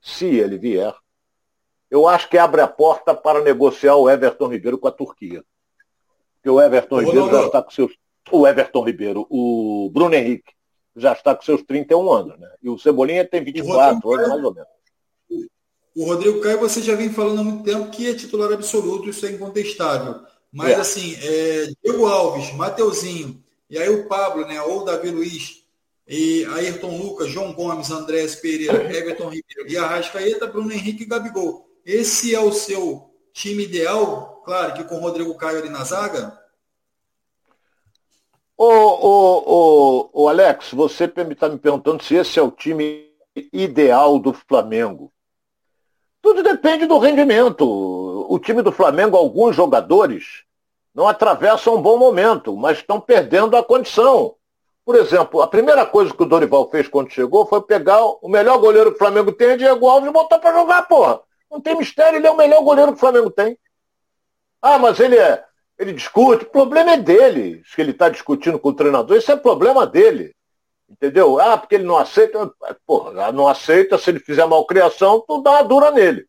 se ele vier, eu acho que abre a porta para negociar o Everton Ribeiro com a Turquia. Porque o Everton Ribeiro já está com seus. O Everton Ribeiro, o Bruno Henrique, já está com seus 31 anos, né? E o Cebolinha tem 24 anos, mais ou menos. O Rodrigo Caio, você já vem falando há muito tempo que é titular absoluto, isso é incontestável. Mas, é. assim, é, Diego Alves, Mateuzinho, e aí o Pablo, né, ou Davi Luiz, e Ayrton Lucas, João Gomes, Andrés Pereira, Everton Ribeiro e Arrascaeta, Bruno Henrique e Gabigol. Esse é o seu time ideal? Claro que com o Rodrigo Caio ali na zaga? Ô, ô, ô, ô Alex, você está me perguntando se esse é o time ideal do Flamengo. Tudo depende do rendimento. O time do Flamengo, alguns jogadores, não atravessam um bom momento, mas estão perdendo a condição. Por exemplo, a primeira coisa que o Dorival fez quando chegou foi pegar o melhor goleiro que o Flamengo tem, Diego Alves, e botar para jogar, porra. Não tem mistério, ele é o melhor goleiro que o Flamengo tem. Ah, mas ele é. Ele discute, o problema é dele. Se ele está discutindo com o treinador, isso é problema dele. Entendeu? Ah, porque ele não aceita. Porra, não aceita, se ele fizer malcriação, tu dá uma dura nele.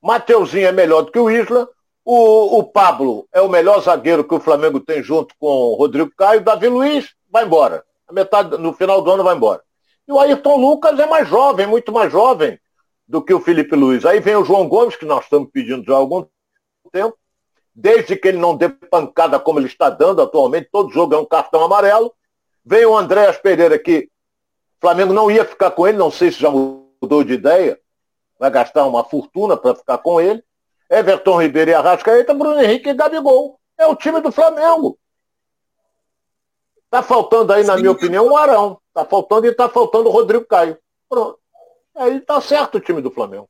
Mateuzinho é melhor do que o Isla. O, o Pablo é o melhor zagueiro que o Flamengo tem junto com o Rodrigo Caio. Davi Luiz vai embora. A metade, no final do ano vai embora. E o Ayrton Lucas é mais jovem, muito mais jovem do que o Felipe Luiz. Aí vem o João Gomes, que nós estamos pedindo já há algum tempo. Desde que ele não dê pancada como ele está dando atualmente, todo jogo é um cartão amarelo. Vem o Andréas Pereira que o Flamengo não ia ficar com ele, não sei se já mudou de ideia, vai gastar uma fortuna para ficar com ele. Everton Ribeiro e Arrascaeta, Bruno Henrique e Gabigol. É o time do Flamengo. Tá faltando aí, na Sim. minha opinião, um Arão. Tá faltando e tá faltando o Rodrigo Caio. Pronto. Aí tá certo o time do Flamengo.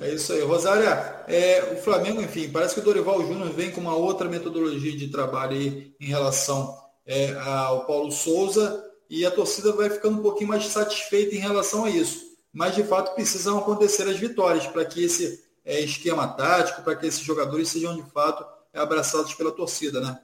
É isso aí. Rosária, é, o Flamengo, enfim, parece que o Dorival Júnior vem com uma outra metodologia de trabalho aí em relação é, ao Paulo Souza e a torcida vai ficando um pouquinho mais satisfeita em relação a isso. Mas, de fato, precisam acontecer as vitórias para que esse é, esquema tático, para que esses jogadores sejam, de fato, abraçados pela torcida, né?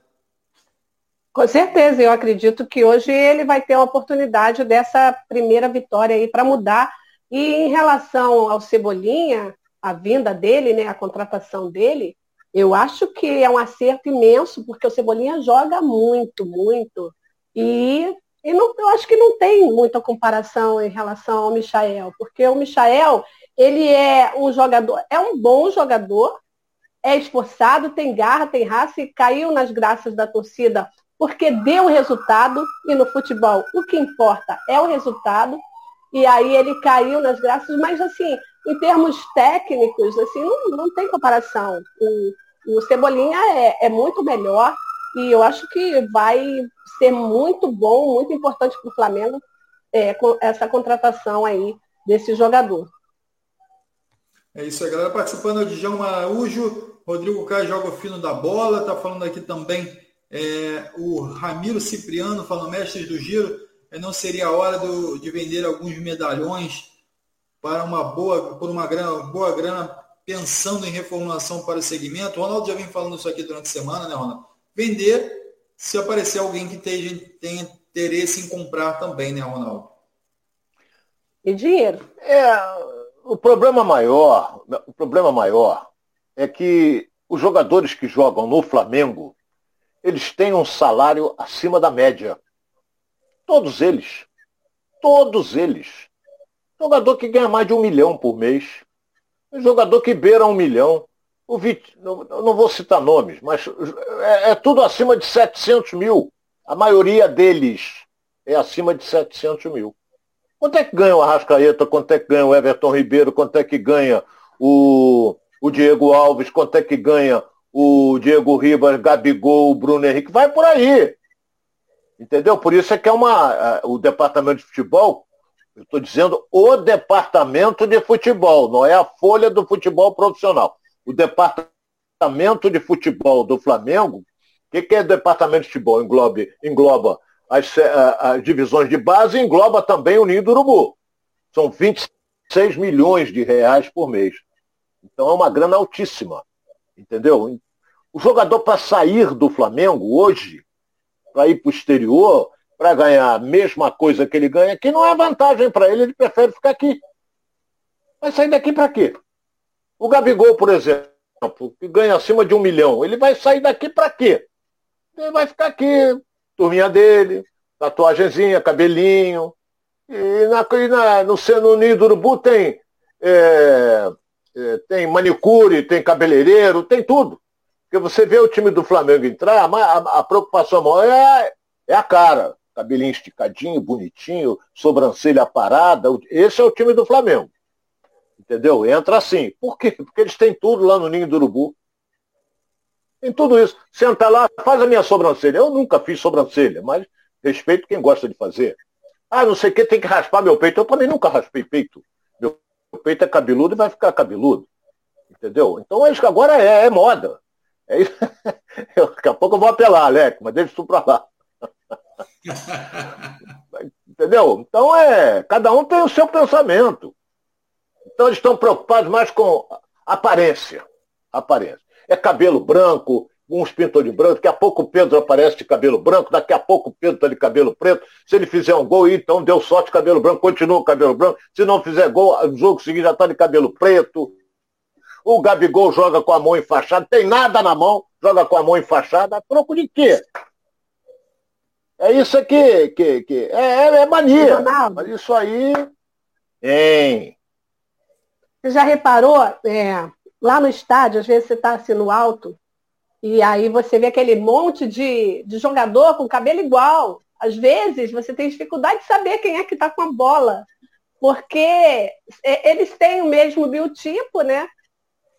Com certeza, eu acredito que hoje ele vai ter a oportunidade dessa primeira vitória aí para mudar. E em relação ao Cebolinha, a vinda dele, né, a contratação dele, eu acho que é um acerto imenso, porque o Cebolinha joga muito, muito. E, e não, eu acho que não tem muita comparação em relação ao Michael, porque o Michael, ele é um jogador, é um bom jogador, é esforçado, tem garra, tem raça e caiu nas graças da torcida porque deu resultado e no futebol o que importa é o resultado. E aí ele caiu nas graças, mas assim, em termos técnicos, assim, não, não tem comparação. O, o Cebolinha é, é muito melhor e eu acho que vai ser muito bom, muito importante para o Flamengo é, com essa contratação aí desse jogador. É isso aí, galera. Participando de João Araújo, Rodrigo Caio joga o fino da bola, tá falando aqui também é, o Ramiro Cipriano falando, mestres do giro, é, não seria a hora do, de vender alguns medalhões para uma boa, por uma grana, boa grana pensando em reformulação para o segmento. O Ronaldo já vem falando isso aqui durante a semana, né, Ronaldo? Vender se aparecer alguém que tenha, tenha interesse em comprar também, né, Ronaldo? E dinheiro. É, o problema maior, o problema maior é que os jogadores que jogam no Flamengo, eles têm um salário acima da média. Todos eles. Todos eles. Jogador que ganha mais de um milhão por mês. Jogador que beira um milhão. O Vit... não, não vou citar nomes, mas é, é, tudo acima de 700 mil. A maioria deles é acima de 700 mil. Quanto é que ganha o Arrascaeta? Quanto é que ganha o Everton Ribeiro? Quanto é que ganha o, o Diego Alves? Quanto é que ganha o Diego Ribas, Gabigol, Bruno Henrique? Vai por aí. Entendeu? Por isso é que é uma, o departamento de futebol Eu estou dizendo o departamento de futebol, não é a folha do futebol profissional. O departamento de futebol do Flamengo, o que, que é departamento de futebol? Engloba, engloba as, as, divisões de base e engloba também o Ninho do Urubu. São 26 milhões de reais por mês. Então é uma grana altíssima. Entendeu? O jogador para sair do Flamengo hoje, para ir para o exterior, para ganhar a mesma coisa que ele ganha aqui, não é vantagem para ele, ele prefere ficar aqui. Vai sair daqui para quê? O Gabigol, por exemplo, que ganha acima de um milhão, ele vai sair daqui para quê? Ele vai ficar aqui, turminha dele, tatuagenzinha, cabelinho. E, na, e na, no, no Ninho do Urubu tem, é, é, tem manicure, tem cabeleireiro, tem tudo. Porque você vê o time do Flamengo entrar, a, a preocupação maior é, é a cara cabelinho esticadinho, bonitinho, sobrancelha parada. Esse é o time do Flamengo. Entendeu? Entra assim. Por quê? Porque eles têm tudo lá no Ninho do Urubu. Tem tudo isso. Senta lá, faz a minha sobrancelha. Eu nunca fiz sobrancelha, mas respeito quem gosta de fazer. Ah, não sei o que, tem que raspar meu peito. Eu também nunca raspei peito. Meu peito é cabeludo e vai ficar cabeludo. Entendeu? Então acho que agora é, é moda. É isso. Daqui a pouco eu vou apelar, Alex, mas deixa isso pra lá. Entendeu? Então é, cada um tem o seu pensamento. Então eles estão preocupados mais com aparência. Aparência. É cabelo branco, uns pintam de branco, daqui a pouco o Pedro aparece de cabelo branco, daqui a pouco o Pedro está de cabelo preto. Se ele fizer um gol, então deu sorte cabelo branco, continua o cabelo branco. Se não fizer gol, o jogo seguinte já está de cabelo preto. O Gabigol joga com a mão enfaixada, tem nada na mão, joga com a mão enfaixada. Troco de quê? É isso aqui, que, que é, é, é mania. Mas isso aí. Hein? Você já reparou? É, lá no estádio, às vezes você está assim no alto, e aí você vê aquele monte de, de jogador com cabelo igual. Às vezes você tem dificuldade de saber quem é que está com a bola. Porque eles têm o mesmo biotipo, né?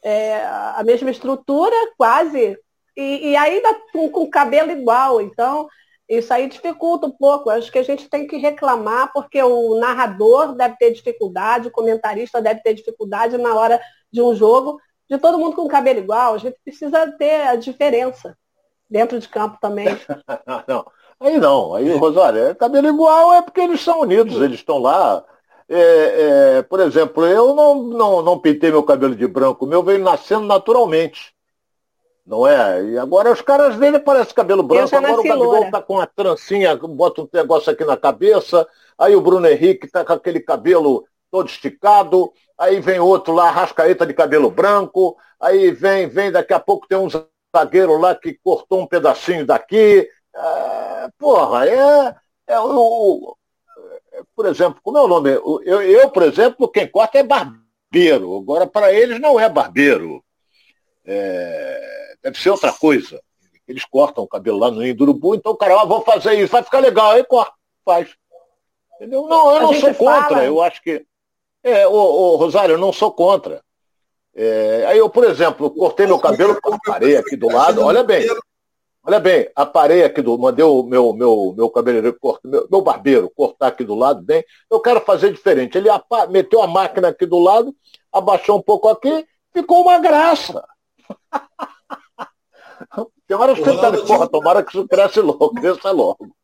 É, a mesma estrutura, quase, e, e ainda com, com cabelo igual. Então, isso aí dificulta um pouco. Acho que a gente tem que reclamar, porque o narrador deve ter dificuldade, o comentarista deve ter dificuldade na hora de um jogo, de todo mundo com cabelo igual. A gente precisa ter a diferença dentro de campo também. não, aí não. Aí, Rosário, é cabelo igual é porque eles são unidos, eles estão lá. É, é, por exemplo, eu não, não, não pintei meu cabelo de branco, o meu veio nascendo naturalmente. Não é? E agora os caras dele parecem cabelo branco. Agora o Gabigol tá com a trancinha, bota um negócio aqui na cabeça. Aí o Bruno Henrique tá com aquele cabelo todo esticado. Aí vem outro lá, rascaeta de cabelo branco. Aí vem, vem, daqui a pouco tem um zagueiro lá que cortou um pedacinho daqui. É, porra, é, é o, por exemplo, como é o nome? Eu, eu, por exemplo, quem corta é barbeiro. Agora, para eles, não é barbeiro. É, deve ser outra coisa. Eles cortam o cabelo lá no Ninho do Urubu, então o cara, ah, vou fazer isso, vai ficar legal, aí corta, faz. Entendeu? Não, eu não sou contra, fala... eu acho que. É, ô, ô, Rosário, eu não sou contra. É, aí eu, por exemplo, cortei meu cabelo, parei aqui do lado, olha bem. Olha bem, aparei aqui do. Mandei o meu, meu, meu cabeleireiro, meu, meu barbeiro cortar aqui do lado bem. Eu quero fazer diferente. Ele meteu a máquina aqui do lado, abaixou um pouco aqui, ficou uma graça. Tem hora que você tá porra, tomara que isso cresce logo, cresça logo.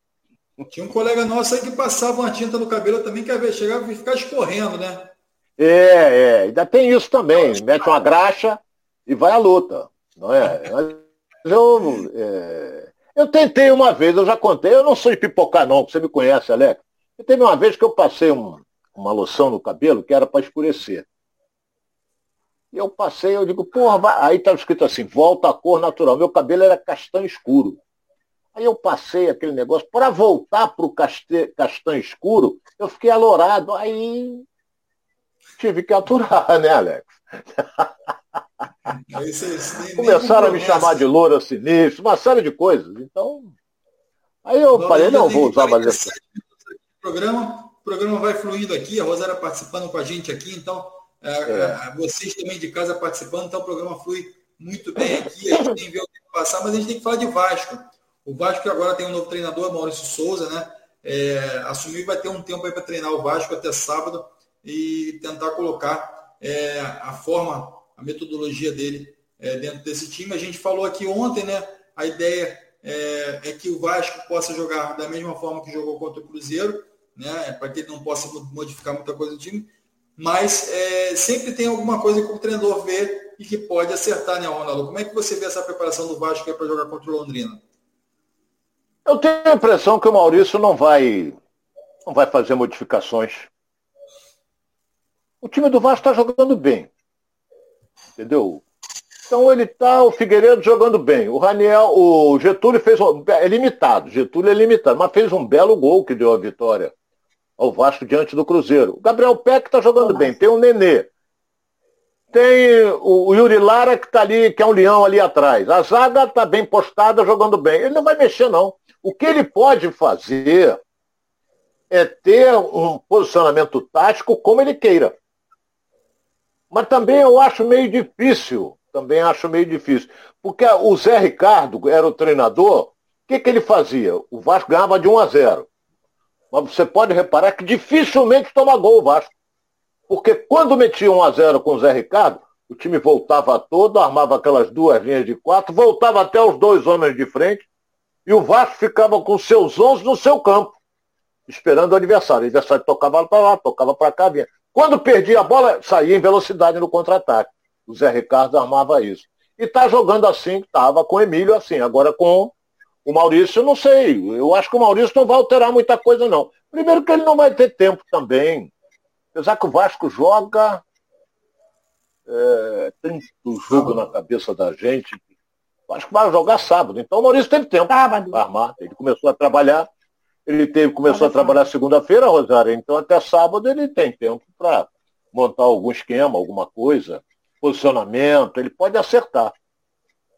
Tinha um colega nosso aí que passava uma tinta no cabelo também, que às vezes chegava e ficava escorrendo, né? É, é, ainda tem isso também. Mete uma graxa e vai à luta. Não é? Eu, é, eu tentei uma vez, eu já contei, eu não sou de pipocar não, você me conhece, Alex. Eu teve uma vez que eu passei um, uma loção no cabelo que era para escurecer. E eu passei, eu digo, porra, vai... aí estava escrito assim, volta à cor natural. Meu cabelo era castanho escuro. Aí eu passei aquele negócio, para voltar para o caste... castanho escuro, eu fiquei alourado. Aí tive que aturar, né, Alex? Começaram a me chamar de loura sinistro, uma série de coisas. Então, aí eu falei, não vou usar mais esse. Programa, o programa vai fluindo aqui, a Rosária participando com a gente aqui, então é, é. é. Vocês também de casa participando, então o programa flui muito bem aqui. A gente tem que ver o tempo passar, mas a gente tem que falar de Vasco. O Vasco que agora tem um novo treinador, Maurício Souza, né? é, assumiu vai ter um tempo aí para treinar o Vasco até sábado e tentar colocar é, a forma, a metodologia dele é, dentro desse time. A gente falou aqui ontem, né? A ideia é, é, que o Vasco possa jogar da mesma forma que jogou contra o Cruzeiro, né? Para que ele não possa modificar muita coisa do time. Mas é, sempre tem alguma coisa que o treinador vê e que pode acertar, né, Ronaldo? Como é que você vê essa preparação do Vasco para jogar contra o Londrina? Eu tenho a impressão que o Maurício não vai, não vai fazer modificações. O time do Vasco está jogando bem. Entendeu? Então ele está, o Figueiredo jogando bem. O Raniel, o Getúlio fez. É limitado, Getúlio é limitado, mas fez um belo gol que deu a vitória ao Vasco diante do Cruzeiro. O Gabriel Peck está jogando bem. Tem o Nenê. Tem o Yuri Lara que está ali, que é um leão ali atrás. A zaga está bem postada, jogando bem. Ele não vai mexer, não. O que ele pode fazer é ter um posicionamento tático como ele queira. Mas também eu acho meio difícil, também acho meio difícil. Porque o Zé Ricardo era o treinador, o que, que ele fazia? O Vasco ganhava de 1 a 0. Mas você pode reparar que dificilmente toma gol o Vasco. Porque quando metia 1 a 0 com o Zé Ricardo, o time voltava todo, armava aquelas duas linhas de quatro, voltava até os dois homens de frente, e o Vasco ficava com seus 11 no seu campo, esperando o adversário. O adversário tocava para lá, tocava para cá, vinha. Quando perdia a bola, saía em velocidade no contra-ataque. O Zé Ricardo armava isso. E está jogando assim, estava com o Emílio assim. Agora com o Maurício, não sei. Eu acho que o Maurício não vai alterar muita coisa, não. Primeiro que ele não vai ter tempo também. Apesar que o Vasco joga. É, tanto jogo na cabeça da gente acho que vai jogar sábado. Então o Maurício teve tempo para armar. Ele começou a trabalhar, ele teve, começou a trabalhar segunda-feira, Rosário, então até sábado ele tem tempo para montar algum esquema, alguma coisa, posicionamento, ele pode acertar.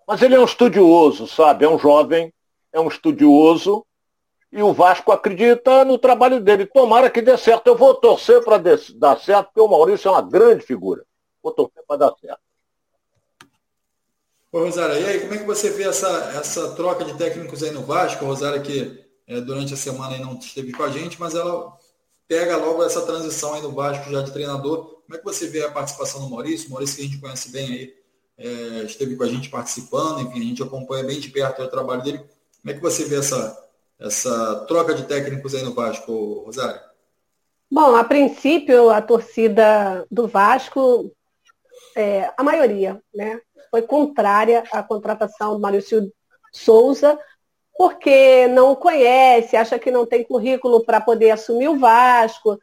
Mas ele é um estudioso, sabe? É um jovem, é um estudioso, e o Vasco acredita no trabalho dele. Tomara que dê certo. Eu vou torcer para dar certo, porque o Maurício é uma grande figura. Vou torcer para dar certo. Ô, Rosário, e aí, como é que você vê essa, essa troca de técnicos aí no Vasco? Rosário que é, durante a semana não esteve com a gente, mas ela pega logo essa transição aí no Vasco já de treinador. Como é que você vê a participação do Maurício? O Maurício que a gente conhece bem aí, é, esteve com a gente participando, enfim, a gente acompanha bem de perto o trabalho dele. Como é que você vê essa, essa troca de técnicos aí no Vasco, Rosário? Bom, a princípio a torcida do Vasco, é, a maioria, né, foi contrária à contratação do Maurício Souza, porque não conhece, acha que não tem currículo para poder assumir o Vasco.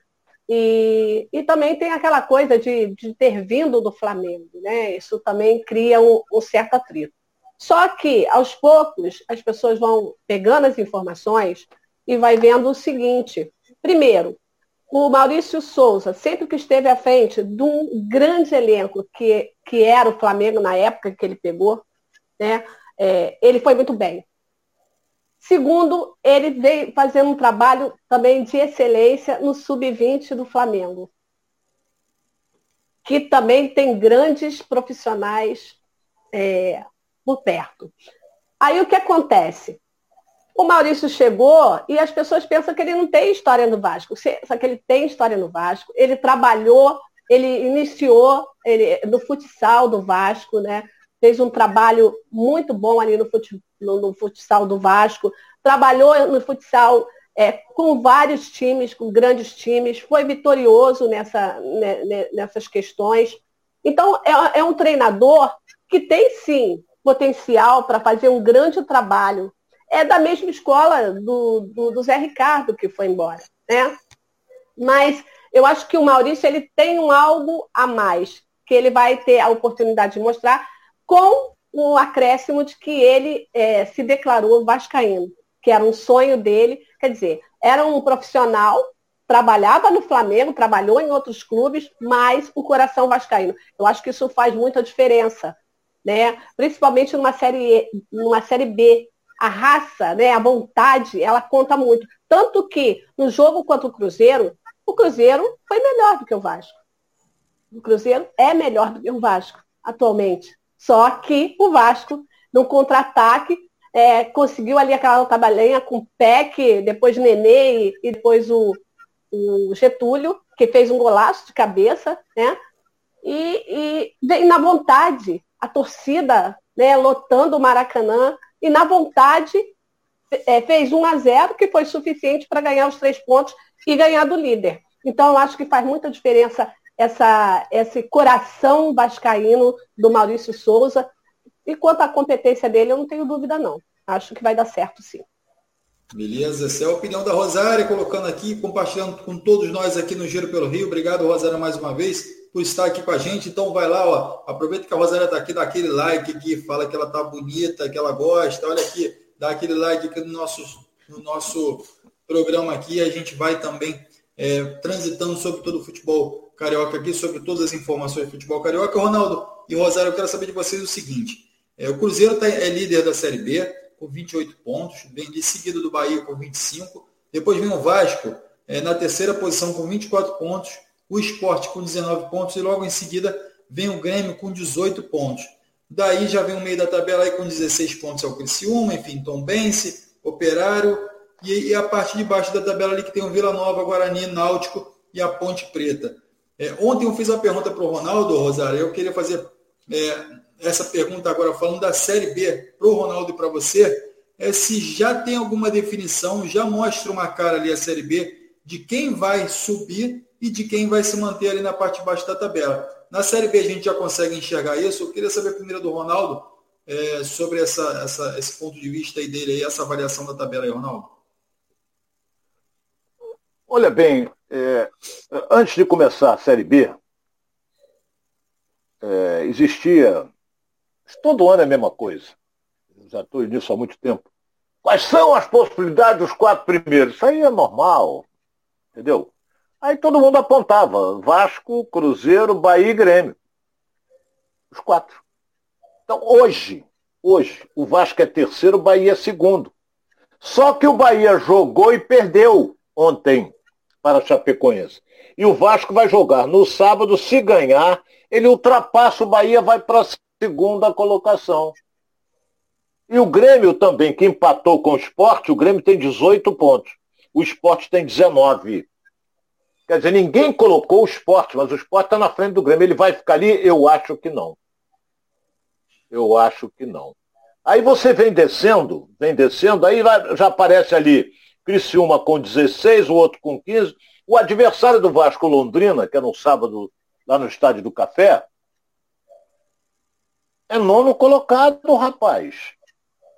E, e também tem aquela coisa de, de ter vindo do Flamengo, né? Isso também cria um, um certo atrito. Só que, aos poucos, as pessoas vão pegando as informações e vai vendo o seguinte. Primeiro, o Maurício Souza, sempre que esteve à frente de um grande elenco que, que era o Flamengo na época que ele pegou, né, é, ele foi muito bem. Segundo, ele veio fazendo um trabalho também de excelência no sub-20 do Flamengo, que também tem grandes profissionais é, por perto. Aí o que acontece? O Maurício chegou e as pessoas pensam que ele não tem história no Vasco. Só que ele tem história no Vasco. Ele trabalhou, ele iniciou ele, no futsal do Vasco, né? Fez um trabalho muito bom ali no, fut, no, no futsal do Vasco. Trabalhou no futsal é, com vários times, com grandes times. Foi vitorioso nessa, né, nessas questões. Então, é, é um treinador que tem sim potencial para fazer um grande trabalho é da mesma escola do, do, do Zé Ricardo que foi embora, né? Mas eu acho que o Maurício ele tem um algo a mais que ele vai ter a oportunidade de mostrar com o acréscimo de que ele é, se declarou vascaíno, que era um sonho dele, quer dizer, era um profissional, trabalhava no Flamengo, trabalhou em outros clubes, mas o coração vascaíno. Eu acho que isso faz muita diferença, né? Principalmente numa série, numa série B, a raça, né, a vontade, ela conta muito. Tanto que no jogo contra o Cruzeiro, o Cruzeiro foi melhor do que o Vasco. O Cruzeiro é melhor do que o Vasco atualmente. Só que o Vasco, no contra-ataque, é, conseguiu ali aquela tabalenha com o Peck, depois Nenê e, depois o, o, Getúlio, que fez um golaço de cabeça, né? E, e vem na vontade, a torcida né, lotando o Maracanã, e na vontade é, fez 1 a 0 que foi suficiente para ganhar os três pontos e ganhar do líder. Então, eu acho que faz muita diferença essa, esse coração vascaíno do Maurício Souza. E quanto à competência dele, eu não tenho dúvida, não. Acho que vai dar certo, sim. Beleza, essa é a opinião da Rosária, colocando aqui, compartilhando com todos nós aqui no Giro pelo Rio. Obrigado, Rosária, mais uma vez, por estar aqui com a gente. Então vai lá, ó, aproveita que a Rosária está aqui, dá aquele like aqui, fala que ela tá bonita, que ela gosta. Olha aqui, dá aquele like aqui no nosso, no nosso programa aqui. A gente vai também é, transitando sobre todo o futebol carioca aqui, sobre todas as informações do futebol carioca. Ronaldo e Rosário, eu quero saber de vocês o seguinte. É, o Cruzeiro tá, é líder da Série B, com 28 pontos, vem de seguida do Bahia com 25. Depois vem o Vasco é, na terceira posição com 24 pontos, o Esporte com 19 pontos e logo em seguida vem o Grêmio com 18 pontos. Daí já vem o meio da tabela aí com 16 pontos é o Criciúma, enfim, Tom Bense, Operário e, e, a parte de baixo da tabela ali que tem o Vila Nova, Guarani, Náutico e a Ponte Preta. É, ontem eu fiz a pergunta para o Ronaldo, Rosário, eu queria fazer é, essa pergunta agora falando da Série B para o Ronaldo e para você, é se já tem alguma definição, já mostra uma cara ali a Série B de quem vai subir e de quem vai se manter ali na parte de baixo da tabela. Na Série B a gente já consegue enxergar isso. Eu queria saber primeiro do Ronaldo é, sobre essa, essa, esse ponto de vista aí dele, aí, essa avaliação da tabela aí, Ronaldo. Olha bem, é, antes de começar a Série B, é, existia Todo ano é a mesma coisa. Eu já estou nisso há muito tempo. Quais são as possibilidades dos quatro primeiros? Isso aí é normal. Entendeu? Aí todo mundo apontava. Vasco, Cruzeiro, Bahia e Grêmio. Os quatro. Então hoje, hoje, o Vasco é terceiro, o Bahia é segundo. Só que o Bahia jogou e perdeu ontem para a Chapecoense. E o Vasco vai jogar no sábado, se ganhar, ele ultrapassa o Bahia, vai para segunda colocação. E o Grêmio também, que empatou com o esporte, o Grêmio tem 18 pontos. O esporte tem 19. Quer dizer, ninguém colocou o esporte, mas o esporte está na frente do Grêmio. Ele vai ficar ali? Eu acho que não. Eu acho que não. Aí você vem descendo, vem descendo, aí já aparece ali Criciúma com 16, o outro com 15. O adversário do Vasco Londrina, que é no sábado lá no Estádio do Café, é nono colocado, rapaz.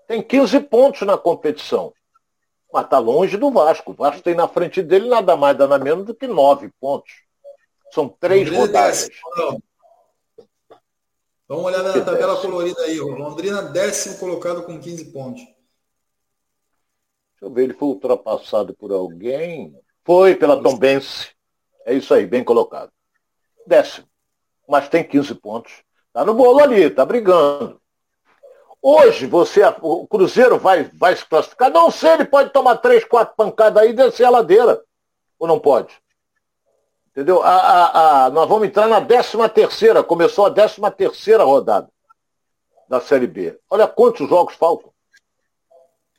Tem 15 pontos na competição. Mas está longe do Vasco. O Vasco tem na frente dele nada mais, nada menos do que nove pontos. São três Londrina rodadas. Vamos olhar na tabela colorida aí. Londrina, décimo colocado com 15 pontos. Eu ver, ele foi ultrapassado por alguém. Foi pela Tombense. É isso aí, bem colocado. Décimo. Mas tem 15 pontos. Está no bolo ali, está brigando. Hoje você, o Cruzeiro vai, vai se classificar. Não sei, ele pode tomar três, quatro pancadas aí e descer a ladeira. Ou não pode? Entendeu? A, a, a, nós vamos entrar na 13 terceira. Começou a 13 terceira rodada da Série B. Olha quantos jogos faltam.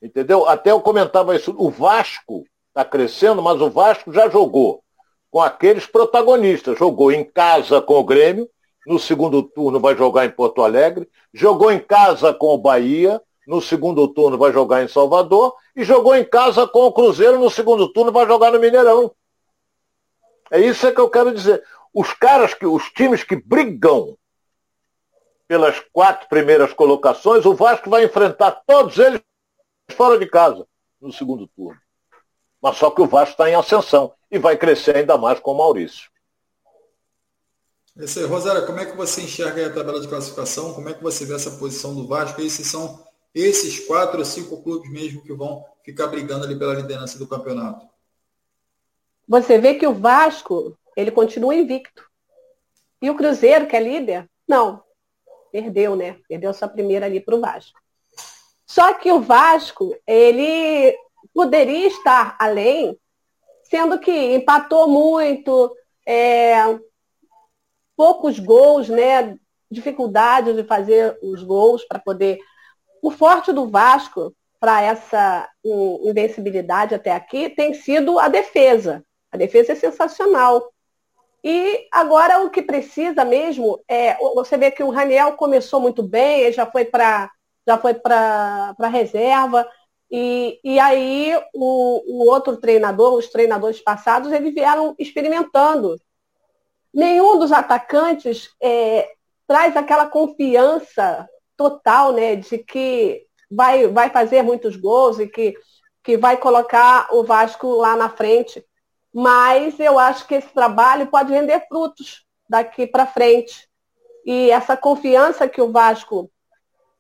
Entendeu? Até eu comentava isso. O Vasco está crescendo, mas o Vasco já jogou com aqueles protagonistas. Jogou em casa com o Grêmio, no segundo turno vai jogar em Porto Alegre, jogou em casa com o Bahia, no segundo turno vai jogar em Salvador, e jogou em casa com o Cruzeiro, no segundo turno vai jogar no Mineirão. É isso que eu quero dizer. Os caras que, os times que brigam pelas quatro primeiras colocações, o Vasco vai enfrentar todos eles fora de casa no segundo turno. Mas só que o Vasco está em ascensão e vai crescer ainda mais com o Maurício. Esse, Rosário, como é que você enxerga a tabela de classificação? Como é que você vê essa posição do Vasco? Esses são esses quatro ou cinco clubes mesmo que vão ficar brigando ali pela liderança do campeonato. Você vê que o Vasco, ele continua invicto. E o Cruzeiro, que é líder, não. Perdeu, né? Perdeu sua primeira ali para o Vasco. Só que o Vasco, ele poderia estar além, sendo que empatou muito, é, poucos gols, né? Dificuldade de fazer os gols para poder o forte do Vasco para essa invencibilidade até aqui tem sido a defesa. A defesa é sensacional. E agora o que precisa mesmo é. Você vê que o Raniel começou muito bem, ele já foi para já foi para reserva. E, e aí o, o outro treinador, os treinadores passados, eles vieram experimentando. Nenhum dos atacantes é, traz aquela confiança total, né, de que vai, vai fazer muitos gols e que, que vai colocar o Vasco lá na frente. Mas eu acho que esse trabalho pode render frutos daqui para frente. E essa confiança que o Vasco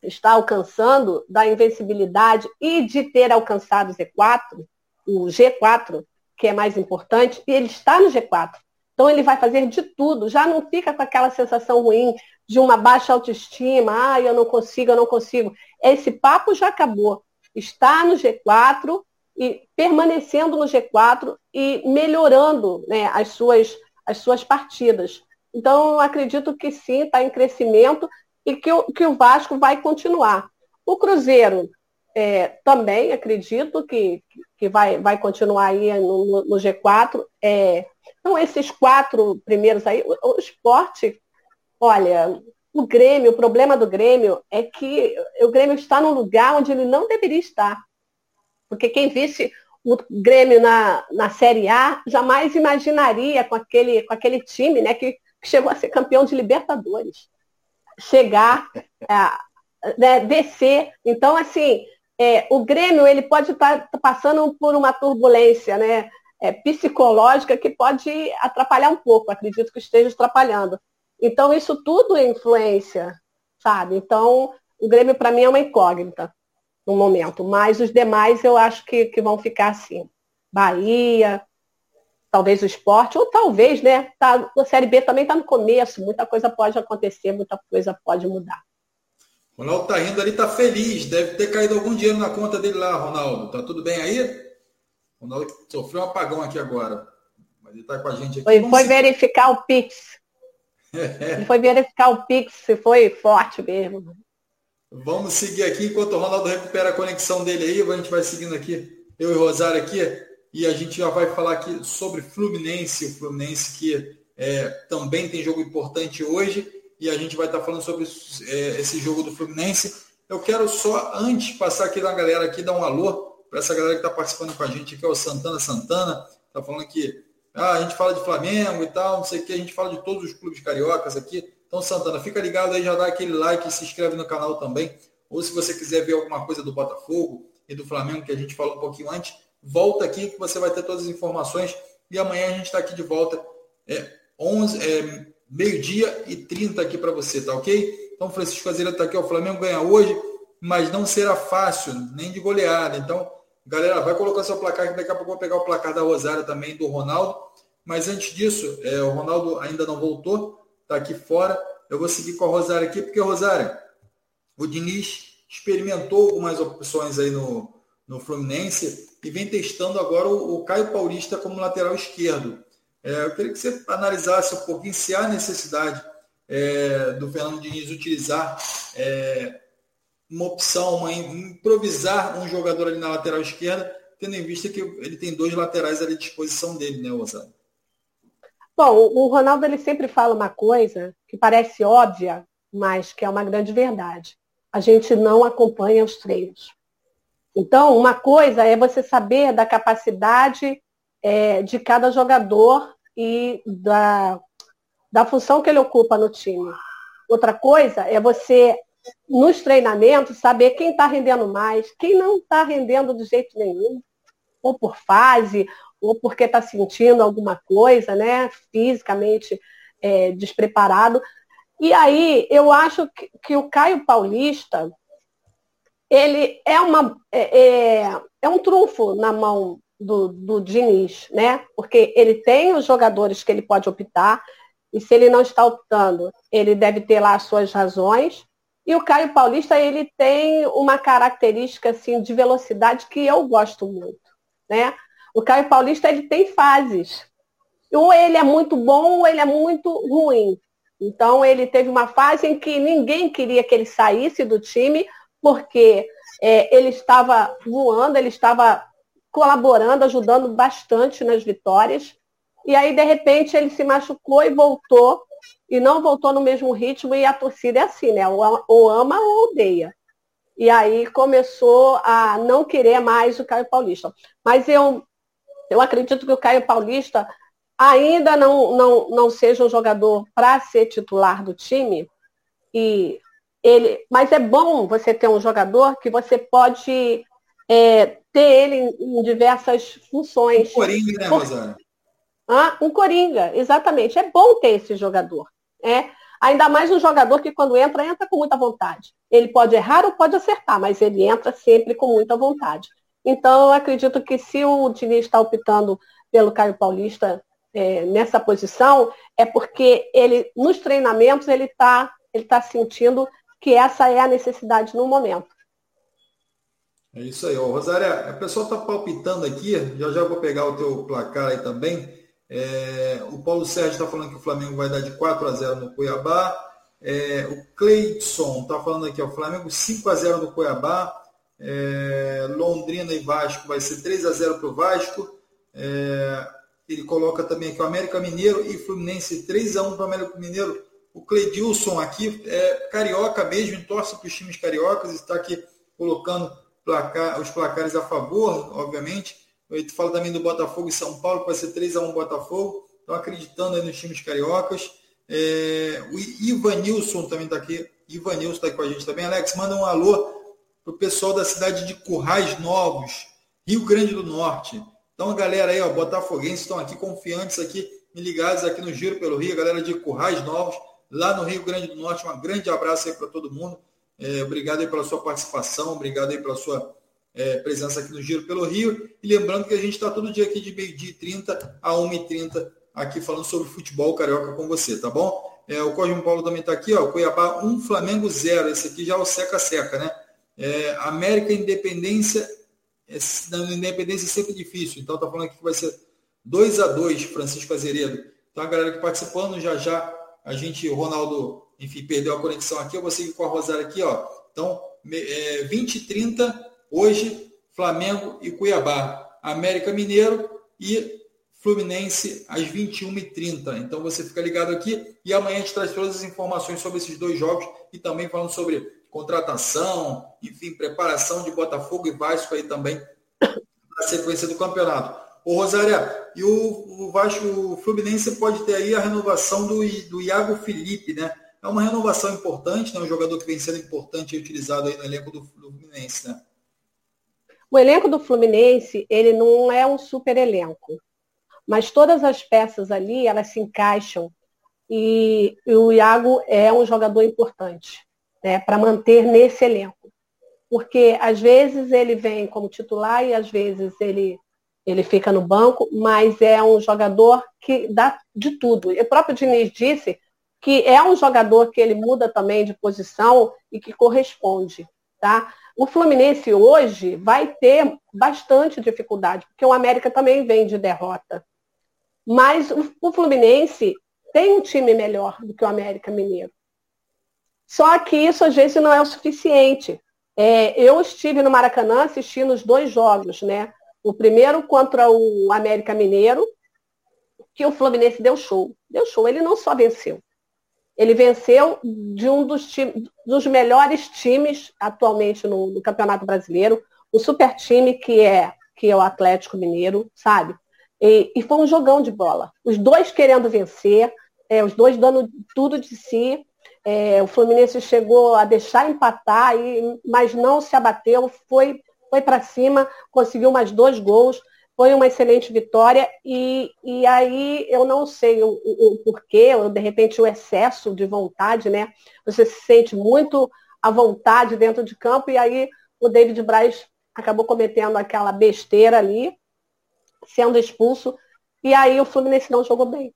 está alcançando da invencibilidade e de ter alcançado o Z4, o G4, que é mais importante, e ele está no G4. Então ele vai fazer de tudo, já não fica com aquela sensação ruim de uma baixa autoestima, ah, eu não consigo, eu não consigo. Esse papo já acabou. Está no G4 e permanecendo no G4 e melhorando né, as, suas, as suas partidas. Então, acredito que sim, está em crescimento e que o, que o Vasco vai continuar. O Cruzeiro é, também acredito que, que vai, vai continuar aí no, no G4. É, então, esses quatro primeiros aí, o, o esporte Olha, o Grêmio, o problema do Grêmio é que o Grêmio está num lugar onde ele não deveria estar. Porque quem visse o Grêmio na, na Série A jamais imaginaria com aquele, com aquele time né, que chegou a ser campeão de Libertadores. Chegar, é, né, descer. Então, assim, é, o Grêmio ele pode estar passando por uma turbulência né, é, psicológica que pode atrapalhar um pouco, acredito que esteja atrapalhando. Então, isso tudo influência, sabe? Então, o Grêmio, para mim, é uma incógnita no momento. Mas os demais eu acho que, que vão ficar assim. Bahia, talvez o esporte, ou talvez, né? Tá, a Série B também está no começo, muita coisa pode acontecer, muita coisa pode mudar. Ronaldo tá rindo ali, tá feliz. Deve ter caído algum dinheiro na conta dele lá, Ronaldo. Tá tudo bem aí? Ronaldo sofreu um apagão aqui agora. Mas ele tá com a gente aqui. Foi, foi verificar o Pix. Ele foi verificar o Pix, se foi forte mesmo. Vamos seguir aqui enquanto o Ronaldo recupera a conexão dele aí. A gente vai seguindo aqui, eu e o Rosário aqui, e a gente já vai falar aqui sobre Fluminense, o Fluminense que é, também tem jogo importante hoje, e a gente vai estar falando sobre é, esse jogo do Fluminense. Eu quero só, antes, passar aqui na galera aqui, dar um alô para essa galera que está participando com a gente aqui, é o Santana Santana, está falando que ah, a gente fala de Flamengo e tal, não sei o que, a gente fala de todos os clubes cariocas aqui. Então, Santana, fica ligado aí, já dá aquele like, se inscreve no canal também. Ou se você quiser ver alguma coisa do Botafogo e do Flamengo, que a gente falou um pouquinho antes, volta aqui que você vai ter todas as informações. E amanhã a gente está aqui de volta, é, 11, é, meio-dia e 30 aqui para você, tá ok? Então, Francisco Azeira está aqui, o Flamengo ganha hoje, mas não será fácil, nem de goleada. Então, Galera, vai colocar seu placar, que daqui a pouco eu vou pegar o placar da Rosário também, do Ronaldo. Mas antes disso, é, o Ronaldo ainda não voltou, está aqui fora. Eu vou seguir com a Rosário aqui, porque, Rosário, o Diniz experimentou algumas opções aí no, no Fluminense e vem testando agora o, o Caio Paulista como lateral esquerdo. É, eu queria que você analisasse um pouquinho se há necessidade é, do Fernando Diniz utilizar é, uma opção, uma improvisar um jogador ali na lateral esquerda, tendo em vista que ele tem dois laterais à disposição dele, né, Osana? Bom, o Ronaldo ele sempre fala uma coisa que parece óbvia, mas que é uma grande verdade. A gente não acompanha os treinos. Então, uma coisa é você saber da capacidade é, de cada jogador e da, da função que ele ocupa no time. Outra coisa é você nos treinamentos, saber quem está rendendo mais, quem não está rendendo de jeito nenhum, ou por fase, ou porque está sentindo alguma coisa, né, fisicamente é, despreparado. E aí eu acho que, que, o Caio Paulista ele é, uma, é, é, é um trunfo na mão do, do Diniz, né? Porque ele tem os jogadores que ele pode optar, e se ele não está optando, ele deve ter lá as suas razões, e o Caio Paulista, ele tem uma característica assim, de velocidade que eu gosto muito. Né? O Caio Paulista ele tem fases. Ou ele é muito bom ou ele é muito ruim. Então ele teve uma fase em que ninguém queria que ele saísse do time porque é, ele estava voando, ele estava colaborando, ajudando bastante nas vitórias. E aí, de repente, ele se machucou e voltou, e não voltou no mesmo ritmo, e a torcida é assim, né? Ou ama ou odeia. E aí começou a não querer mais o Caio Paulista. Mas eu, eu acredito que o Caio Paulista ainda não, não, não seja um jogador para ser titular do time. E ele, mas é bom você ter um jogador que você pode é, ter ele em, em, diversas funções. Um Coringa, né, Rosana? Ah, um Coringa, exatamente. É bom ter esse jogador. É. Ainda mais um jogador que quando entra, entra com muita vontade. Ele pode errar ou pode acertar, mas ele entra sempre com muita vontade. Então, eu acredito que se o Diniz está optando pelo Caio Paulista é, nessa posição, é porque ele, nos treinamentos, ele está ele tá sentindo que essa é a necessidade no momento. É isso aí. Rosária, a pessoa está palpitando aqui, já já vou pegar o teu placar aí também. É, o Paulo Sérgio está falando que o Flamengo vai dar de 4 a 0 no Cuiabá. É, o Cleidson está falando aqui, ó, o Flamengo 5 a 0 no Cuiabá. É, Londrina e Vasco vai ser 3 a 0 para o Vasco. É, ele coloca também aqui o América Mineiro e Fluminense 3 a 1 para o América Mineiro. O Cleidilson aqui é carioca mesmo, torce para os times cariocas, está aqui colocando placar, os placares a favor, obviamente. Ele fala também do Botafogo e São Paulo, que vai ser 3x1 Botafogo. Estão acreditando aí nos times cariocas. É, o Ivanilson também está aqui. Ivanilson está aqui com a gente também. Alex, manda um alô para o pessoal da cidade de Currais Novos, Rio Grande do Norte. Então, a galera aí, ó, botafoguenses, estão aqui confiantes aqui, me ligados aqui no Giro pelo Rio, a galera de Currais Novos, lá no Rio Grande do Norte. Um grande abraço aí para todo mundo. É, obrigado aí pela sua participação, obrigado aí pela sua é, presença aqui no Giro pelo Rio. E lembrando que a gente está todo dia aqui de meio-dia e 30 a 1h30 aqui falando sobre futebol carioca com você, tá bom? É, o Cosmo Paulo também está aqui, ó. Cuiabá 1, Flamengo 0. Esse aqui já é o seca-seca, né? É, América Independência. É, Independência é sempre difícil. Então tá falando aqui que vai ser 2 a 2 Francisco Azeredo. Então a galera que participando, já já a gente, o Ronaldo, enfim, perdeu a conexão aqui. Eu vou seguir com a Rosário aqui, ó. Então, é, 20 e 30 Hoje, Flamengo e Cuiabá. América Mineiro e Fluminense às 21h30. Então você fica ligado aqui e amanhã a gente traz todas as informações sobre esses dois jogos e também falando sobre contratação, enfim, preparação de Botafogo e Vasco aí também na sequência do campeonato. O Rosária, e o, o Vasco o Fluminense pode ter aí a renovação do, do Iago Felipe, né? É uma renovação importante, né? Um jogador que vem sendo importante e utilizado aí no elenco do, do Fluminense, né? O elenco do Fluminense, ele não é um super elenco, mas todas as peças ali, elas se encaixam e, e o Iago é um jogador importante né, para manter nesse elenco. Porque às vezes ele vem como titular e às vezes ele, ele fica no banco, mas é um jogador que dá de tudo. O próprio Diniz disse que é um jogador que ele muda também de posição e que corresponde. Tá? O Fluminense hoje vai ter bastante dificuldade, porque o América também vem de derrota. Mas o, Fluminense tem um time melhor do que o América Mineiro. Só que isso às vezes não é o suficiente. É, eu estive no Maracanã assistindo os dois jogos, né? O primeiro contra o América Mineiro, que o Fluminense deu show. Deu show, ele não só venceu. Ele venceu de um dos, time, dos melhores times atualmente no, no, Campeonato Brasileiro, o super time que é, que é o Atlético Mineiro, sabe? E, e foi um jogão de bola. Os dois querendo vencer, é, os dois dando tudo de si. É, o Fluminense chegou a deixar empatar, e, mas não se abateu, foi, foi para cima, conseguiu mais dois gols. Foi uma excelente vitória e, e aí eu não sei o, o, o porquê, ou de repente o excesso de vontade, né? Você se sente muito à vontade dentro de campo e aí o David Braz acabou cometendo aquela besteira ali, sendo expulso, e aí o Fluminense não jogou bem.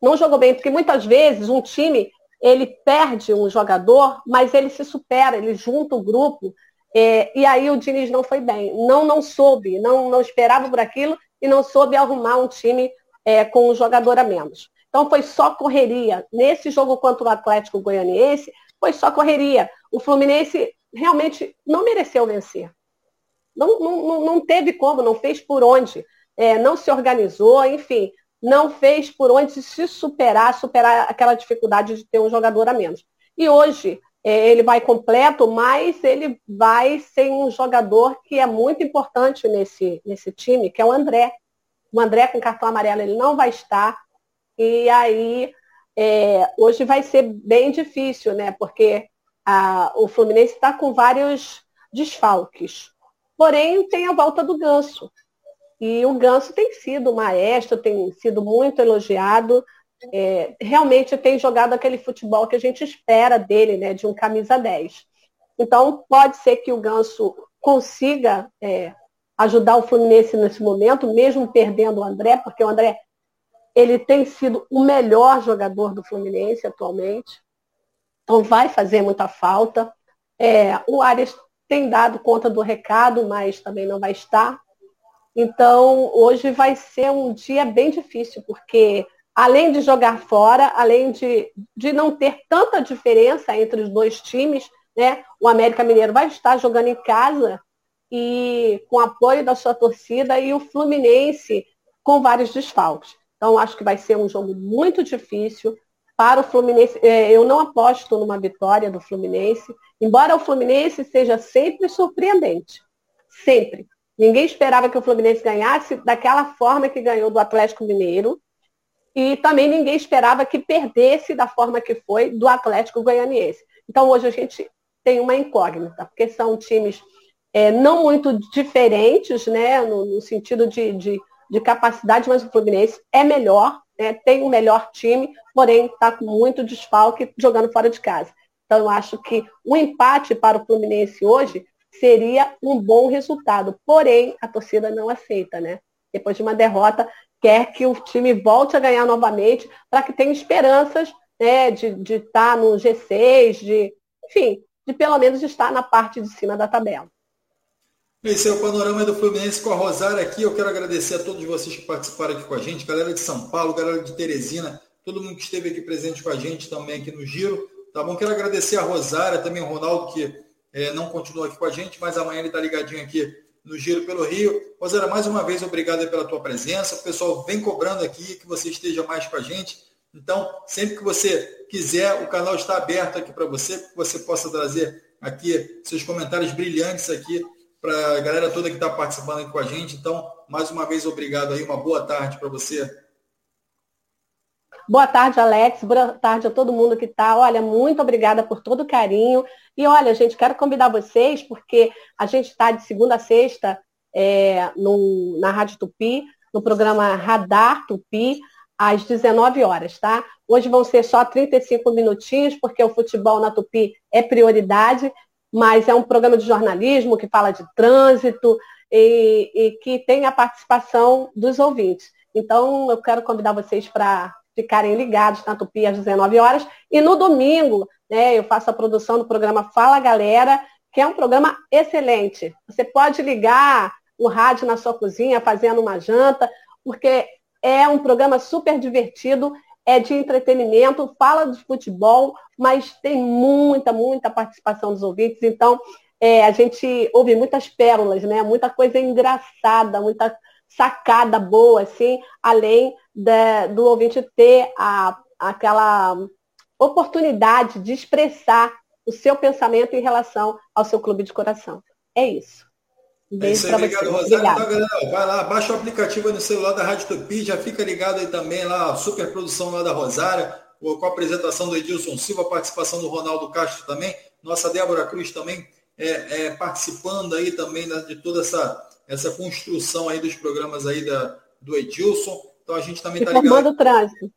Não jogou bem, porque muitas vezes um time ele perde um jogador, mas ele se supera, ele junta o grupo é, e aí o Diniz não foi bem, não não soube, não, não esperava por aquilo e não soube arrumar um time é, com um jogador a menos. Então foi só correria. Nesse jogo contra o Atlético Goianiense, foi só correria. O Fluminense realmente não mereceu vencer. Não, não, não teve como, não fez por onde. É, não se organizou, enfim, não fez por onde se superar, superar aquela dificuldade de ter um jogador a menos. E hoje ele vai completo, mas ele vai ser um jogador que é muito importante nesse, nesse time, que é o André. O André com cartão amarelo ele não vai estar. E aí é, hoje vai ser bem difícil, né? Porque a, o Fluminense está com vários desfalques. Porém, tem a volta do Ganso. E o Ganso tem sido maestro, tem sido muito elogiado. É, realmente tem jogado aquele futebol que a gente espera dele, né? De um camisa 10. Então, pode ser que o Ganso consiga é, ajudar o Fluminense nesse momento, mesmo perdendo o André, porque o André ele tem sido o melhor jogador do Fluminense atualmente. Então vai fazer muita falta. É, o Arias tem dado conta do recado, mas também não vai estar. Então, hoje vai ser um dia bem difícil, porque além de jogar fora, além de, de não ter tanta diferença entre os dois times, né? O América Mineiro vai estar jogando em casa e com apoio da sua torcida e o Fluminense com vários desfalques. Então, acho que vai ser um jogo muito difícil para o Fluminense. É, eu não aposto numa vitória do Fluminense, embora o Fluminense seja sempre surpreendente. Sempre. Ninguém esperava que o Fluminense ganhasse daquela forma que ganhou do Atlético Mineiro. E também ninguém esperava que perdesse da forma que foi do Atlético Goianiense. Então hoje a gente tem uma incógnita, porque são times é, não muito diferentes, né, no, no sentido de, de de capacidade, mas o Fluminense é melhor, né, tem um melhor time, porém está com muito desfalque jogando fora de casa. Então eu acho que o um empate para o Fluminense hoje seria um bom resultado. Porém, a torcida não aceita, né? Depois de uma derrota, quer que o time volte a ganhar novamente para que tenha esperanças né, de estar tá no G6, de, enfim, de pelo menos estar na parte de cima da tabela. Esse é o panorama do Fluminense com a Rosária aqui. Eu quero agradecer a todos vocês que participaram aqui com a gente, galera de São Paulo, galera de Teresina, todo mundo que esteve aqui presente com a gente também aqui no Giro. Tá bom? Quero agradecer a Rosária, também o Ronaldo, que é, não continuou aqui com a gente, mas amanhã ele está ligadinho aqui no Giro pelo Rio. Rosária, mais uma vez, obrigado pela tua presença. O pessoal vem cobrando aqui que você esteja mais com a gente. Então, sempre que você quiser, o canal está aberto aqui para você, que você possa trazer aqui seus comentários brilhantes aqui para a galera toda que está participando aqui com a gente. Então, mais uma vez, obrigado aí, uma boa tarde para você. Boa tarde, Alex. Boa tarde a todo mundo que está. Olha, muito obrigada por todo o carinho. E olha, gente, quero convidar vocês, porque a gente está de segunda a sexta é, no, na Rádio Tupi, no programa Radar Tupi, às 19 horas, tá? Hoje vão ser só 35 minutinhos, porque o futebol na Tupi é prioridade mas é um programa de jornalismo que fala de trânsito e, e que tem a participação dos ouvintes. Então, eu quero convidar vocês para ficarem ligados na Tupi às 19 horas. E no domingo, né, eu faço a produção do programa Fala Galera, que é um programa excelente. Você pode ligar o rádio na sua cozinha fazendo uma janta, porque é um programa super divertido é de entretenimento, fala de futebol, mas tem muita, muita participação dos ouvintes. Então, é, a gente ouve muitas pérolas, né? Muita coisa engraçada, muita sacada boa, assim, além de, do ouvinte ter a, aquela oportunidade de expressar o seu pensamento em relação ao seu clube de coração. É isso. Um é isso aí, obrigado, Rosário. Então, galera, vai lá, baixa o aplicativo no celular da Rádio Tupi, já fica ligado aí também lá, super produção lá da Rosária, com a apresentação do Edilson Silva, a participação do Ronaldo Castro também, nossa Débora Cruz também é, é participando aí também de toda essa, essa construção aí dos programas aí da, do Edilson. Então a gente também está ligado. o trânsito.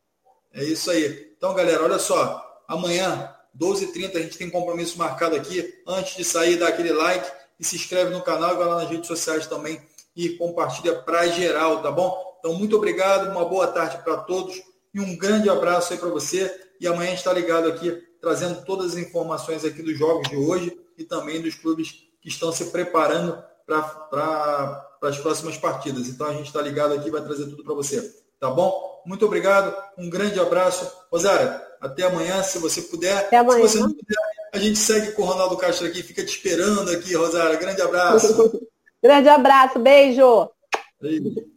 É isso aí. Então, galera, olha só, amanhã, 12h30, a gente tem compromisso marcado aqui. Antes de sair, dá aquele like e se inscreve no canal e vai lá nas redes sociais também e compartilha para geral, tá bom? Então, muito obrigado, uma boa tarde para todos e um grande abraço aí para você. E amanhã a gente está ligado aqui, trazendo todas as informações aqui dos jogos de hoje e também dos clubes que estão se preparando para as próximas partidas. Então, a gente está ligado aqui vai trazer tudo para você, tá bom? Muito obrigado, um grande abraço. Rosária, até amanhã, se você puder. Até amanhã. Se você não puder, A gente segue com o Ronaldo Castro aqui, fica te esperando aqui, Rosário. Grande abraço. Grande abraço, beijo. beijo.